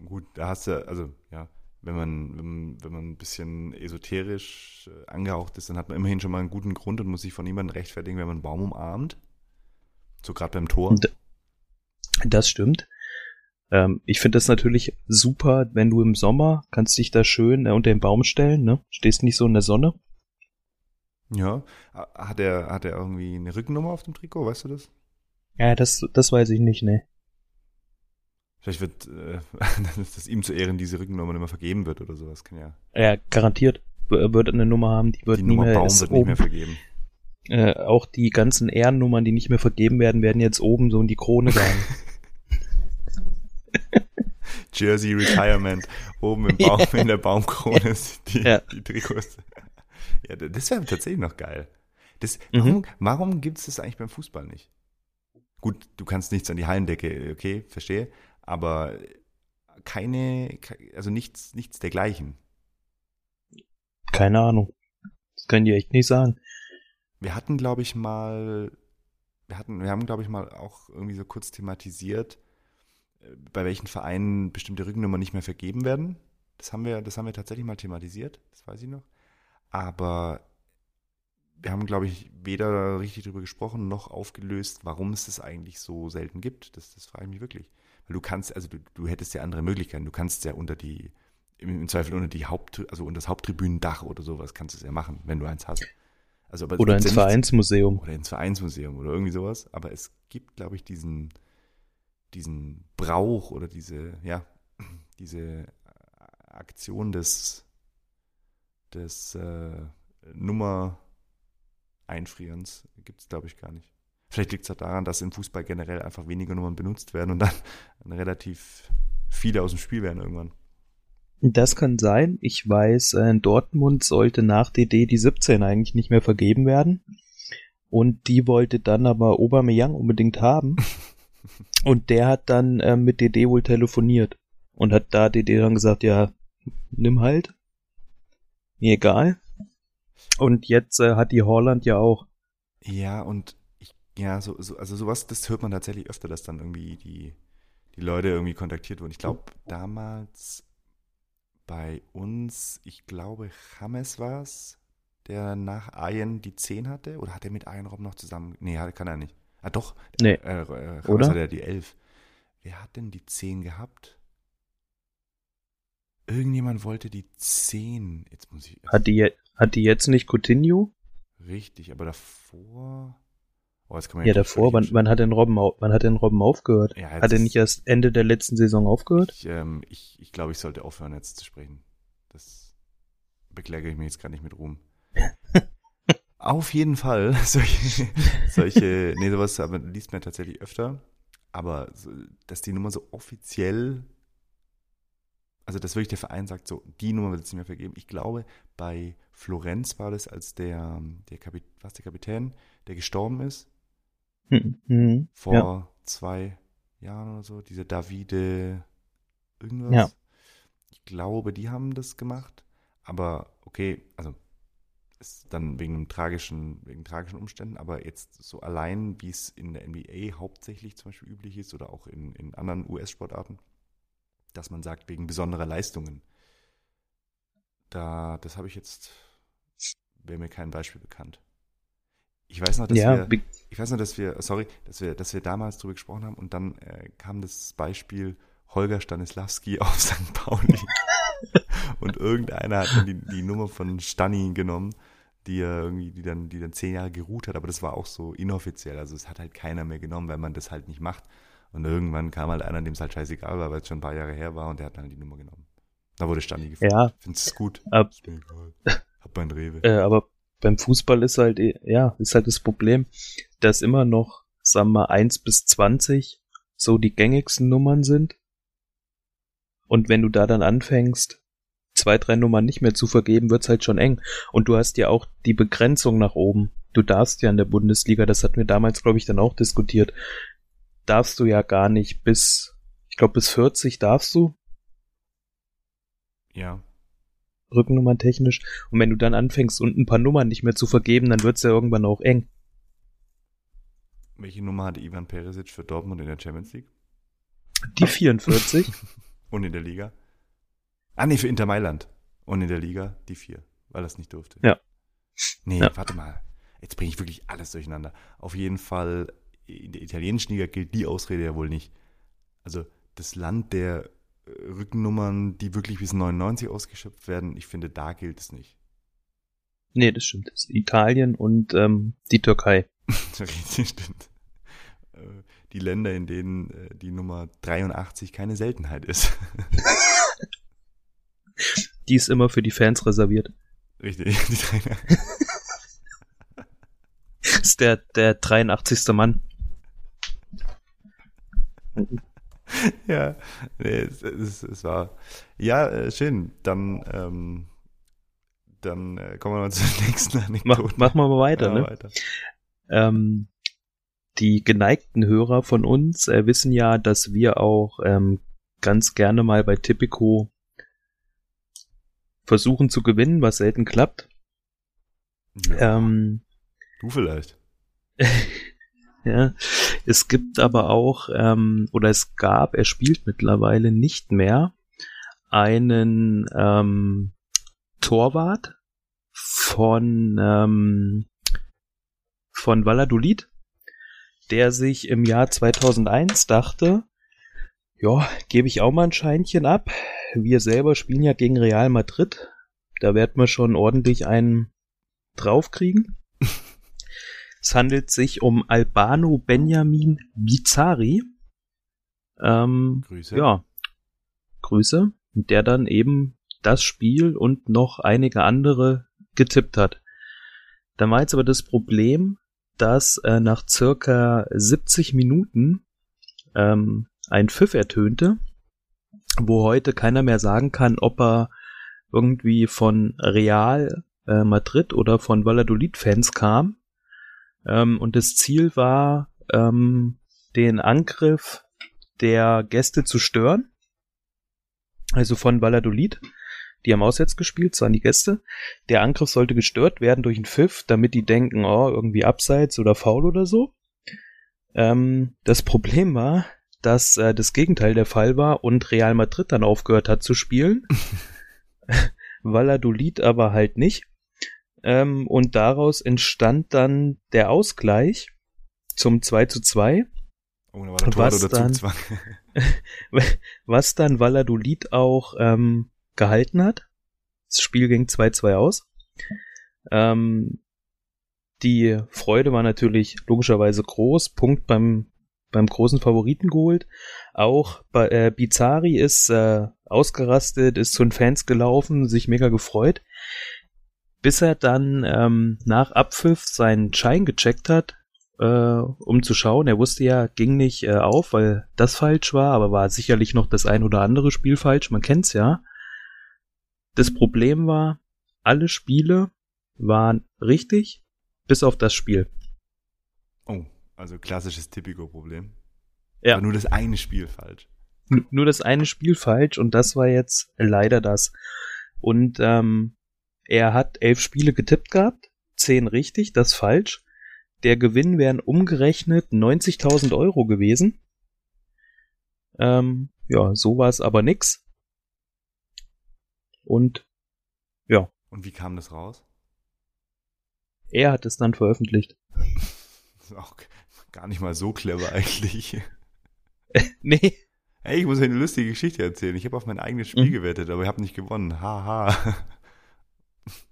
gut, da hast du, also ja, wenn man, wenn, wenn man ein bisschen esoterisch äh, angehaucht ist, dann hat man immerhin schon mal einen guten Grund und muss sich von niemandem rechtfertigen, wenn man einen Baum umarmt. So gerade beim Tor. Und- Das stimmt. Ähm, ich finde das natürlich super, wenn du im Sommer kannst dich da schön äh, unter den Baum stellen, ne? Stehst nicht so in der Sonne. Ja. Hat er, hat er irgendwie eine Rückennummer auf dem Trikot, weißt du das? Ja, das, das weiß ich nicht, ne. Vielleicht wird, äh, dass ihm zu Ehren diese Rückennummer immer vergeben wird oder sowas. Kann ja. Ja, garantiert wird eine Nummer haben, die wird die nie Nummer mehr, Baum wird nicht mehr vergeben. äh, auch die ganzen Ehrennummern, die nicht mehr vergeben werden, werden jetzt oben so in die Krone gehangen. Jersey Retirement. Oben im Baum, in der Baumkrone sind die, Ja. die Trikots. Ja, das wäre tatsächlich noch geil. Das, Mhm. warum warum gibt es das eigentlich beim Fußball nicht? Gut, du kannst nichts an die Hallendecke, okay, verstehe, aber keine, ke- also nichts, nichts dergleichen. Keine Ahnung. Das kann ich dir echt nicht sagen. Wir hatten, glaube ich, mal, wir hatten, wir haben, glaube ich, mal auch irgendwie so kurz thematisiert, äh, bei welchen Vereinen bestimmte Rückennummern nicht mehr vergeben werden. Das haben wir, das haben wir tatsächlich mal thematisiert, das weiß ich noch. Aber wir haben, glaube ich, weder richtig darüber gesprochen noch aufgelöst, warum es das eigentlich so selten gibt. Das, das frage ich mich wirklich. Du kannst, also du, du hättest ja andere Möglichkeiten. Du kannst ja unter die, im, Zweifel unter die Haupt, also unter das Haupttribünendach oder sowas kannst du es ja machen, wenn du eins hast. Also, aber Oder ins ja Vereinsmuseum. oder ins Vereinsmuseum oder irgendwie sowas. Aber es gibt, glaube ich, diesen, diesen Brauch oder diese, ja, diese Aktion des, des äh, Nummer-Einfrierens gibt es, glaube ich, gar nicht. Vielleicht liegt es halt daran, dass im Fußball generell einfach weniger Nummern benutzt werden und dann relativ viele aus dem Spiel werden irgendwann. Das kann sein. Ich weiß, äh, in Dortmund sollte nach DD die 17 eigentlich nicht mehr vergeben werden. Und die wollte dann aber Aubameyang unbedingt haben. Und der hat dann äh, mit DD wohl telefoniert. Und hat da DD dann gesagt, ja, nimm halt. Mir egal. Und jetzt äh, hat die Holland ja auch. Ja, und ja, so, so, also sowas, das hört man tatsächlich öfter, dass dann irgendwie die, die Leute irgendwie kontaktiert wurden. Ich glaube, damals bei uns, ich glaube, James war es, der nach Ayen die 10 hatte? Oder hat er mit Ayen Robben noch zusammen? Nee, kann er nicht. Ah, doch. Nee. Äh, äh, Oder? hat er die 11. Wer hat denn die 10 gehabt? Irgendjemand wollte die 10. Jetzt muss ich. Hat die, hat die jetzt nicht Coutinho? Richtig, aber davor. Oh, jetzt kann man Ja, davor. Wann, wann hat denn Robben, wann hat denn Robben aufgehört? Ja, hat er jetzt- nicht erst Ende der letzten Saison aufgehört? Ich, ähm, ich, ich glaube, ich sollte aufhören, jetzt zu sprechen. Das bekläge ich mir jetzt gar nicht mit Ruhm. Auf jeden Fall, solche, solche, nee, sowas aber liest man tatsächlich öfter, aber so, dass die Nummer so offiziell, also dass wirklich der Verein sagt, so, die Nummer wird es nicht mehr vergeben. Ich glaube, bei Florenz war das, als der, der Kapit was der Kapitän, der gestorben ist, Hm, hm, vor ja. zwei Jahren oder so, dieser Davide irgendwas. Ja. Ich glaube, die haben das gemacht, aber okay, also ist dann wegen tragischen, wegen tragischen Umständen, aber jetzt so allein, wie es in der NBA hauptsächlich zum Beispiel üblich ist oder auch in, in anderen US-Sportarten, dass man sagt, wegen besonderer Leistungen. Da, das habe ich jetzt, wäre mir kein Beispiel bekannt. Ich weiß noch, dass Ja, wir, ich weiß noch, dass wir, sorry, dass wir, dass wir damals drüber gesprochen haben und dann äh, kam das Beispiel Holger Stanislawski auf St. Pauli. und irgendeiner hat dann die, die Nummer von Stani genommen, die er irgendwie, die dann, die dann zehn Jahre geruht hat, aber das war auch so inoffiziell. Also es hat halt keiner mehr genommen, weil man das halt nicht macht. Und irgendwann kam halt einer, dem es halt scheißegal war, weil es schon ein paar Jahre her war und der hat dann halt die Nummer genommen. Da wurde Stani gefragt. Ja. Findest du es gut? Ab- Ist mir egal. Hab mein Rewe. Äh, aber beim Fußball ist halt, eh- ja, ist halt das Problem, dass immer noch, sagen wir, 1 bis 20 so die gängigsten Nummern sind. Und wenn du da dann anfängst, zwei, drei Nummern nicht mehr zu vergeben, wird's halt schon eng. Und du hast ja auch die Begrenzung nach oben. Du darfst ja in der Bundesliga, das hatten wir damals, glaube ich, dann auch diskutiert, darfst du ja gar nicht bis, ich glaube, bis 40 darfst du, Ja. Rückennummern technisch. Und wenn du dann anfängst und ein paar Nummern nicht mehr zu vergeben, dann wird's ja irgendwann auch eng. Welche Nummer hatte Ivan Perisic für Dortmund in der Champions League? Die 44. Und in der Liga? Ah, nee, für Inter Mailand. Und in der Liga die vier, weil das nicht durfte. Ja. Nee, Ja. warte mal. Jetzt bringe ich wirklich alles durcheinander. Auf jeden Fall, in der italienischen Liga gilt die Ausrede ja wohl nicht. Also das Land der Rückennummern, die wirklich bis 99 ausgeschöpft werden, ich finde, da gilt es nicht. nee, das stimmt. Das ist Italien und ähm, die Türkei. Richtig, stimmt. Äh, Die Länder, in denen äh, die Nummer 83 keine Seltenheit ist. Die ist immer für die Fans reserviert. Richtig, die drei, Das ist der, der 83. Mann. Ja, nee, es, es, es war. Ja, äh, schön. Dann, ähm, dann äh, kommen wir mal zur nächsten Mach, Anekdote. machen wir mal weiter, Ja, ne? weiter. Ähm, die geneigten Hörer von uns äh, wissen ja, dass wir auch ähm, ganz gerne mal bei Tipico versuchen zu gewinnen, was selten klappt. Ja, Ähm, du vielleicht. ja, es gibt aber auch, ähm, oder es gab, er spielt mittlerweile nicht mehr, einen ähm, Torwart von, ähm, von Valladolid, der sich im Jahr 2001 dachte, ja, gebe ich auch mal ein Scheinchen ab. Wir selber spielen ja gegen Real Madrid. Da werden wir schon ordentlich einen draufkriegen. Es handelt sich um Albano Benjamin Bizzari. Ähm, Grüße. ja, Grüße. Der dann eben das Spiel und noch einige andere getippt hat. Da war jetzt aber das Problem, dass äh, nach circa 70 Minuten ähm, ein Pfiff ertönte, wo heute keiner mehr sagen kann, ob er irgendwie von Real äh, Madrid oder von Valladolid-Fans kam. Ähm, und das Ziel war, ähm, den Angriff der Gäste zu stören. Also von Valladolid. Die haben auswärts gespielt, das waren die Gäste. Der Angriff sollte gestört werden durch einen Pfiff, damit die denken, oh, irgendwie abseits oder faul oder so. Ähm, das Problem war, dass äh, das Gegenteil der Fall war und Real Madrid dann aufgehört hat zu spielen. Valladolid aber halt nicht. Ähm, und daraus entstand dann der Ausgleich zum 2 zu 2. Oh, da war der Was oder dann? Zugzwang. was dann Valladolid auch ähm, gehalten hat. Das Spiel ging 2-2 aus. Ähm, die Freude war natürlich logischerweise groß. Punkt beim, beim großen Favoriten geholt. Auch bei, äh, Bizarri ist äh, ausgerastet, ist zu den Fans gelaufen, sich mega gefreut. Bis er dann ähm, nach Abpfiff seinen Schein gecheckt hat, äh, um zu schauen. Er wusste ja, ging nicht äh, auf, weil das falsch war, aber war sicherlich noch das ein oder andere Spiel falsch. Man kennt's ja. Das Problem war, alle Spiele waren richtig, bis auf das Spiel. Oh, also klassisches Typico-Problem. Ja. Aber nur das eine Spiel falsch. N nur das eine Spiel falsch und das war jetzt leider das. Und ähm, er hat elf Spiele getippt gehabt, zehn richtig, das falsch. Der Gewinn wären umgerechnet 90.000 Euro gewesen. Ähm, ja, so war es aber nix. Und ja, Und wie kam das raus? er hat es dann veröffentlicht. Auch gar nicht mal so clever eigentlich. nee, Hey, ich muss euch eine lustige Geschichte erzählen. Ich habe auf mein eigenes Spiel Mhm. gewettet, aber ich habe nicht gewonnen. Haha.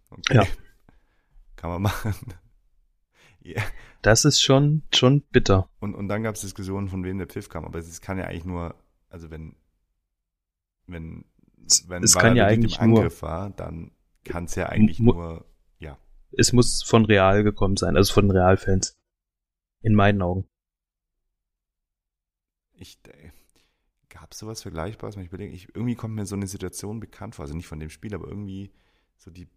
Okay. Ja. Kann man machen. Ja. das ist schon, schon bitter. Und, und dann gab es Diskussionen, von wem der Pfiff kam. Aber es kann ja eigentlich nur, also wenn, wenn, Es- wenn es kann ja eigentlich im nur- Angriff war, dann kann es ja eigentlich nur, ja. Es muss von Real gekommen sein, also von den Real-Fans. In meinen Augen. Ich, äh, gab es sowas Vergleichbares? Ich überlege, ich, irgendwie kommt mir so eine Situation bekannt vor, also nicht von dem Spiel, aber irgendwie so die,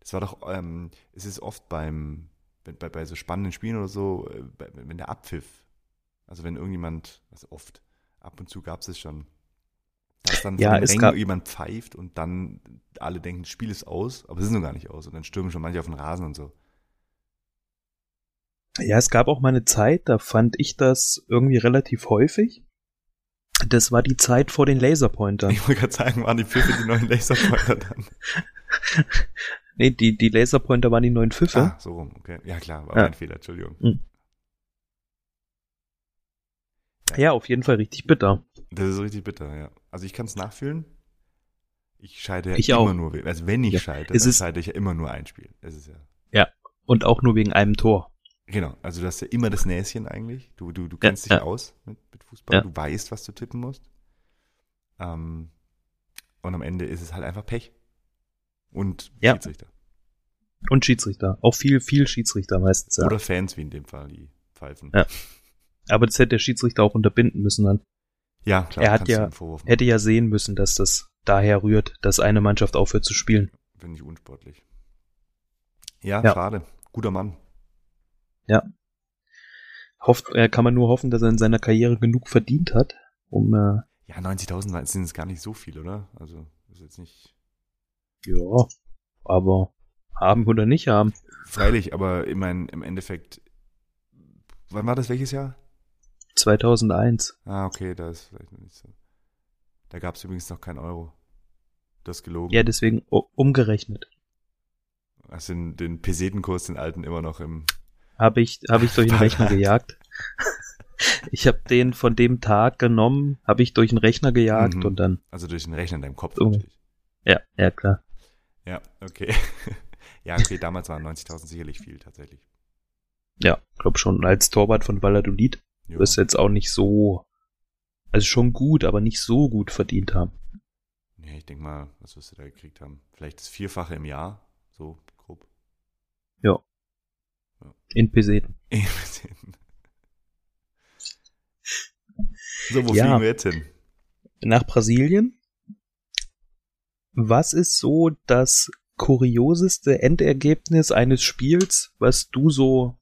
das war doch, ähm, es ist oft beim, bei, bei, so spannenden Spielen oder so, äh, bei, wenn der Abpfiff, also wenn irgendjemand, also oft, ab und zu gab es es schon, dass dann Ja, von jemand pfeift und dann alle denken, das Spiel ist aus, aber es ist noch gar nicht aus und dann stürmen schon manche auf den Rasen und so. Ja, es gab auch mal eine Zeit, da fand ich das irgendwie relativ häufig. Das war die Zeit vor den Laserpointern. Ich wollte gerade sagen, waren die Pfiffe die neuen Laserpointer dann? Nee, die, die Laserpointer waren die neuen Pfiffe. Ah, so rum, okay. Ja klar, war Ja. mein Fehler, Entschuldigung. Ja, auf jeden Fall richtig bitter. Das ist richtig bitter, ja. Also ich kann es nachfühlen. Ich scheide ja Ich immer auch. nur, also wenn ich Ja, scheide, es dann ist- scheide ich ja immer nur ein Spiel. Das ist ja, Und auch nur wegen einem Tor. genau. Also du hast ja immer das Näschen eigentlich. Du, du, du Ja, kennst dich ja. aus mit, mit Fußball. Ja. Du weißt, was du tippen musst. Ähm, und am Ende ist es halt einfach Pech. Und Ja. Schiedsrichter. Und Schiedsrichter. Auch viel, viel Schiedsrichter meistens. Ja. Oder Fans, wie in dem Fall, die pfeifen. Ja. Aber das hätte der Schiedsrichter auch unterbinden müssen dann. Ja, klar. Er hat ja-. Hätte ja sehen müssen, dass das daher rührt, dass eine Mannschaft aufhört zu spielen. Finde ich unsportlich. Ja, Ja. schade. Guter Mann. Hofft, äh, kann man nur hoffen, dass er in seiner Karriere genug verdient hat, um äh, Ja, 90.000 sind es gar nicht so viel, oder? Also, ist jetzt nicht. Ja, aber haben oder nicht haben. Freilich, aber ich meine, im Endeffekt. Wann war das? Welches Jahr? 2001. Ah, okay, da ist vielleicht noch nicht so. Da gab es übrigens noch keinen Euro. Das ist gelogen. Ja, deswegen umgerechnet. Also den, den Pesetenkurs, den alten, immer noch im. Habe ich, habe ich durch den Rechner gejagt. Ich habe den von dem Tag genommen, habe ich durch den Rechner gejagt Mhm. und dann, Also durch den Rechner in deinem Kopf So. natürlich. ja, ja klar. Ja, okay. ja, okay, damals waren 90.000 sicherlich viel tatsächlich. Ja, glaub schon. Als Torwart von Valladolid Jo. wirst du jetzt auch nicht so, also schon gut, aber nicht so gut verdient haben. Nee, ich denke mal, was wirst du da gekriegt haben? Vielleicht das Vierfache im Jahr, so grob. In Peseten. so, wo Ja. fliegen wir jetzt hin? Nach Brasilien. Was ist so das kurioseste Endergebnis eines Spiels, was du so,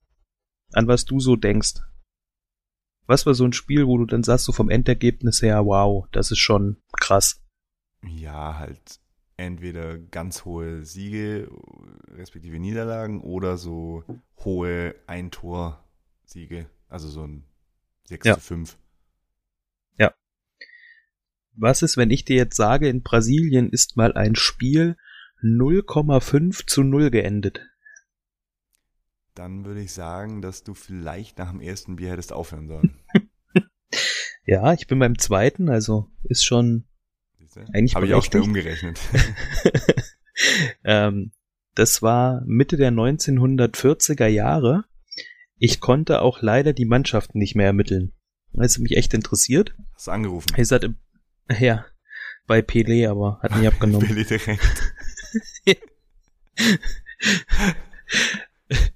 an was du so denkst? Was war so ein Spiel, wo du dann sagst, so vom Endergebnis her, wow, das ist schon krass. Ja, halt entweder ganz hohe Siege, respektive Niederlagen oder so hohe Ein-Tor-Siege. Also so ein 6 Ja. zu 5. Was ist, wenn ich dir jetzt sage, in Brasilien ist mal ein Spiel 0,5 zu 0 geendet? Dann würde ich sagen, dass du vielleicht nach dem ersten Bier hättest aufhören sollen. Ja, ich bin beim zweiten, also ist schon Eigentlich Habe ich auch schnell berechtigt. umgerechnet. ähm, das war Mitte der 1940er Jahre. Ich konnte auch leider die Mannschaften nicht mehr ermitteln. Das hat mich echt interessiert. Hast du angerufen? Ich sagte, ja, bei Pelé, aber hat nicht abgenommen. Billy direkt.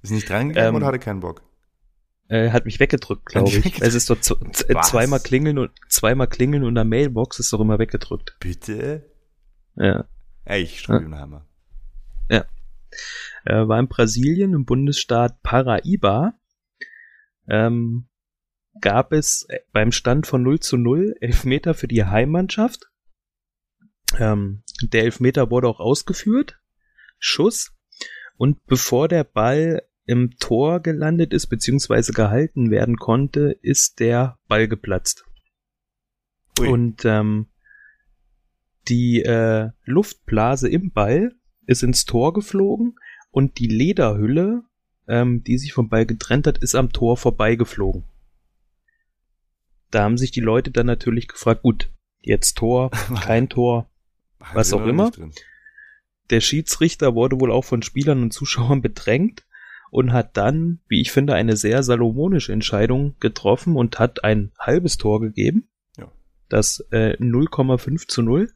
Ist nicht drangegangen Ähm, oder hatte keinen Bock? äh, hat mich weggedrückt, glaube ich. weggedrückt? Es ist doch Was? zweimal klingeln und zweimal klingeln und der Mailbox ist doch immer weggedrückt. Bitte? Ja. Ey, ich schreibe ihm nachher mal. äh, war in Brasilien im Bundesstaat Paraíba. Ähm, gab es äh, beim Stand von 0 zu 0 Elfmeter für die Heimmannschaft. Ähm, der Elfmeter wurde auch ausgeführt. Schuss. Und bevor der Ball im Tor gelandet ist, beziehungsweise gehalten werden konnte, ist der Ball geplatzt. Ui. Und ähm, die äh, Luftblase im Ball ist ins Tor geflogen und die Lederhülle, ähm, die sich vom Ball getrennt hat, ist am Tor vorbeigeflogen. Da haben sich die Leute dann natürlich gefragt, gut, jetzt Tor, kein Tor. Was auch immer. Der Schiedsrichter wurde wohl auch von Spielern und Zuschauern bedrängt und hat dann, wie ich finde, eine sehr salomonische Entscheidung getroffen und hat ein halbes Tor gegeben. Ja. Das äh, 0,5 zu 0.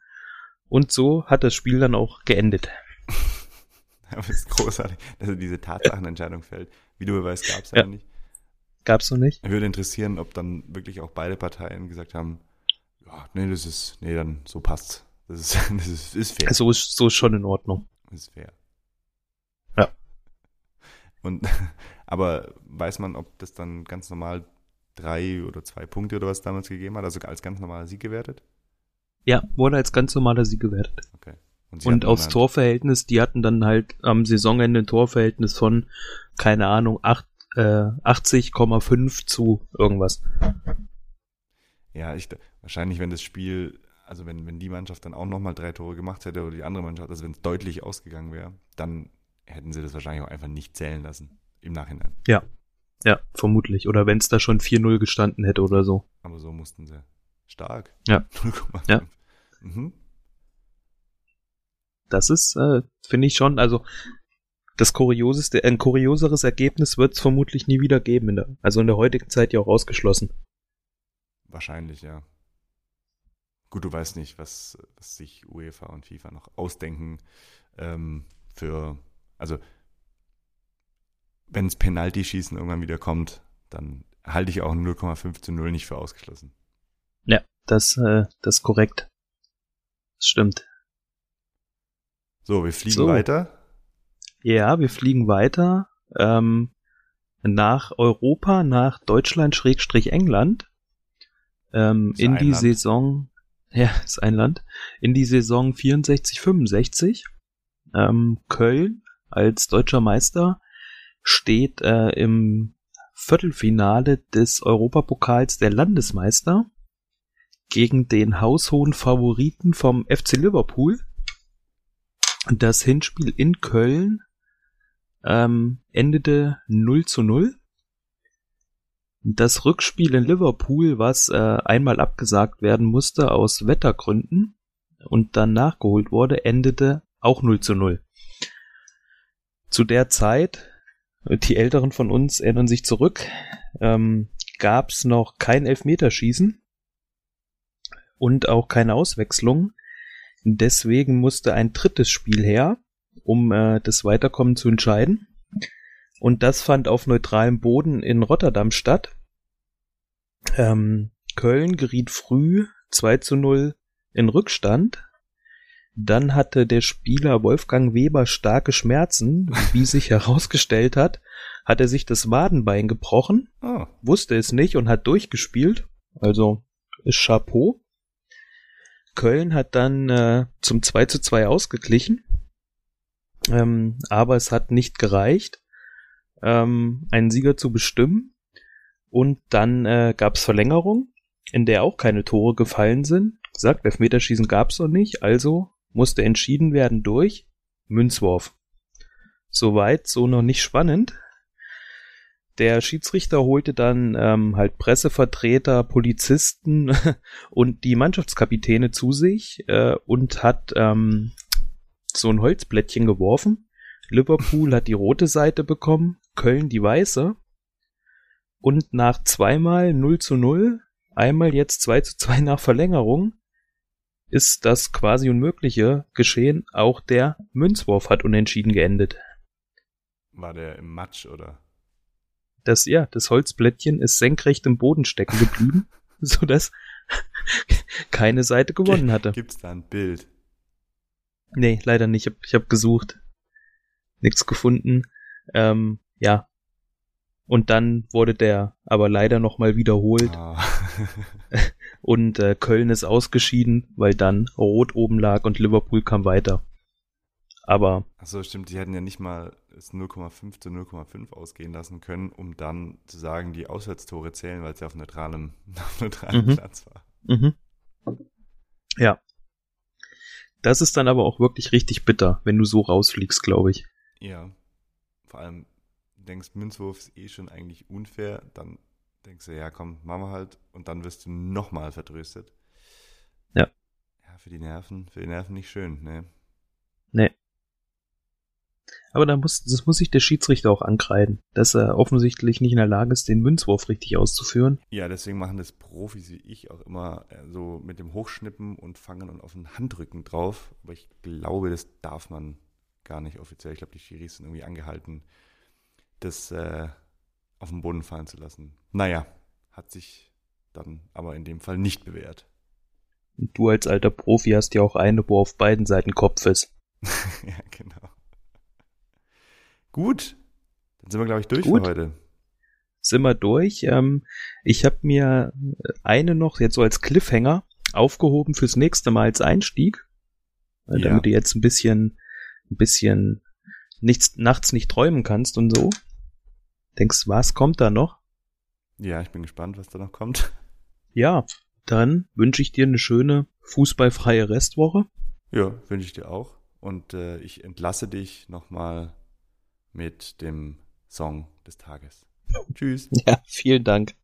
Und so hat das Spiel dann auch geendet. Aber es ist großartig, dass er diese Tatsachenentscheidung fällt. Wie du beweist, gab es ja. Ja. nicht. Gab's noch nicht? Würde interessieren, ob dann wirklich auch beide Parteien gesagt haben, ja, nee, das ist, nee, dann so passt's. Das ist, das ist, ist fair. So ist, so ist schon in Ordnung. Das ist fair. Ja. Und, aber weiß man, ob das dann ganz normal drei oder zwei Punkte oder was damals gegeben hat, also als ganz normaler Sieg gewertet? Ja, wurde als ganz normaler Sieg gewertet. Okay. Und hatten aufs Torverhältnis, die hatten dann halt am Saisonende ein Torverhältnis von, keine Ahnung, acht, äh, 80,5 zu irgendwas. Ja, ich, wahrscheinlich, wenn das Spiel, also wenn, wenn die Mannschaft dann auch nochmal drei Tore gemacht hätte oder die andere Mannschaft, also wenn es deutlich ausgegangen wäre, dann hätten sie das wahrscheinlich auch einfach nicht zählen lassen. Im Nachhinein. Ja, vermutlich. Oder wenn es da schon 4-0 gestanden hätte oder so. Aber so mussten sie. Stark. Ja. 0,5. Ja. Mhm. Das ist, äh, finde ich schon, also das kurioseste, ein kurioseres Ergebnis wird es vermutlich nie wieder geben. In der, also in der heutigen Zeit ja auch ausgeschlossen. Wahrscheinlich, ja. Gut, du weißt nicht, was, was sich UEFA und FIFA noch ausdenken ähm, für, also wenn es Penalty-Schießen irgendwann wieder kommt, dann halte ich auch 0,5 zu 0 nicht für ausgeschlossen. Ja, das, äh, das ist korrekt. Das stimmt. So, wir fliegen So. weiter. Ja, wir fliegen weiter ähm, nach Europa, nach Deutschland Schrägstrich England. Ähm, in die Land. Saison, ja, ist ein Land, in die Saison 64, 65. Ähm, Köln als deutscher Meister steht äh, im Viertelfinale des Europapokals der Landesmeister gegen den haushohen Favoriten vom FC Liverpool. Das Hinspiel in Köln ähm, endete 0 zu 0. Das Rückspiel in Liverpool, was äh, einmal abgesagt werden musste aus Wettergründen und dann nachgeholt wurde, endete auch 0 zu 0. Zu der Zeit, die Älteren von uns erinnern sich zurück, ähm, gab es noch kein Elfmeterschießen und auch keine Auswechslung. Deswegen musste ein drittes Spiel her, um äh, das Weiterkommen zu entscheiden. Und das fand auf neutralem Boden in Rotterdam statt. Ähm, Köln geriet früh 2 zu 0 in Rückstand. Dann hatte der Spieler Wolfgang Weber starke Schmerzen. Wie sich herausgestellt hat, hat er sich das Wadenbein gebrochen, Oh, wusste es nicht und hat durchgespielt. Also ist Chapeau. Köln hat dann äh, zum 2 zu 2 ausgeglichen. Ähm, aber es hat nicht gereicht, ähm, einen Sieger zu bestimmen. Und dann äh, gab es Verlängerung, in der auch keine Tore gefallen sind. Gesagt, Elfmeterschießen gab es noch nicht, also musste entschieden werden durch Münzwurf. Soweit, so noch nicht spannend. Der Schiedsrichter holte dann ähm, halt Pressevertreter, Polizisten und die Mannschaftskapitäne zu sich äh, und hat ähm, so ein Holzblättchen geworfen. Liverpool hat die rote Seite bekommen, Köln die weiße. Und nach zweimal 0 zu 0, einmal jetzt 2 zu 2 nach Verlängerung, ist das quasi Unmögliche geschehen. Auch der Münzwurf hat unentschieden geendet. War der im Matsch oder? Das, ja, das Holzblättchen ist senkrecht im Boden stecken geblieben, so dass keine Seite gewonnen hatte. Gibt's da ein Bild? Nee, leider nicht. Ich hab, ich hab gesucht. Nix gefunden. Ähm, ja. Und dann wurde der aber leider nochmal wiederholt. Ah. Und äh, Köln ist ausgeschieden, weil dann Rot oben lag und Liverpool kam weiter. Aber Achso, stimmt, die hätten ja nicht mal es 0,5 zu 0,5 ausgehen lassen können, um dann zu sagen, die Auswärtstore zählen, weil es ja auf neutralem, auf neutralem Mhm. Platz war. Mhm. Ja. Das ist dann aber auch wirklich richtig bitter, wenn du so rausfliegst, glaube ich. Ja. Vor allem denkst, Münzwurf ist eh schon eigentlich unfair, dann denkst du, ja komm, machen wir halt und dann wirst du nochmal vertröstet. Ja. Ja, für die Nerven, für die Nerven nicht schön, ne? Nee. Aber da muss, das muss sich der Schiedsrichter auch ankreiden, dass er offensichtlich nicht in der Lage ist, den Münzwurf richtig auszuführen. Ja, deswegen machen das Profis wie ich auch immer äh, so mit dem Hochschnippen und fangen und auf den Handrücken drauf. Aber ich glaube, das darf man gar nicht offiziell. Ich glaube, die Schiris sind irgendwie angehalten, das äh, auf den Boden fallen zu lassen. Naja, hat sich dann aber in dem Fall nicht bewährt. Und du als alter Profi hast ja auch eine, wo auf beiden Seiten Kopf ist. ja, genau. Gut, dann sind wir, glaube ich, durch Gut. für heute. Sind wir durch. Ähm, ich habe mir eine noch jetzt so als Cliffhanger aufgehoben fürs nächste Mal als Einstieg. Ja. Damit du jetzt ein bisschen, ein bisschen nichts, nachts nicht träumen kannst und so. Denkst, was kommt da noch? Ja, ich bin gespannt, was da noch kommt. Ja, dann wünsche ich dir eine schöne fußballfreie Restwoche. Ja, wünsche ich dir auch. Und äh, ich entlasse dich nochmal mit dem Song des Tages. Tschüss. Ja, vielen Dank.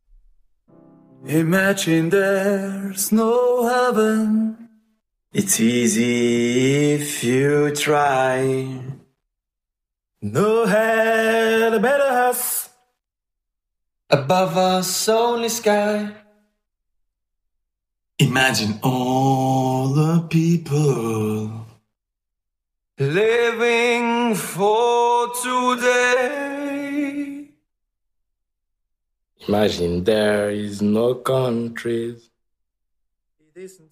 Imagine there's no heaven. It's easy if you try. No hell better us. Above us only sky. Imagine all the people living for today. Imagine there is no countries. It isn't hard.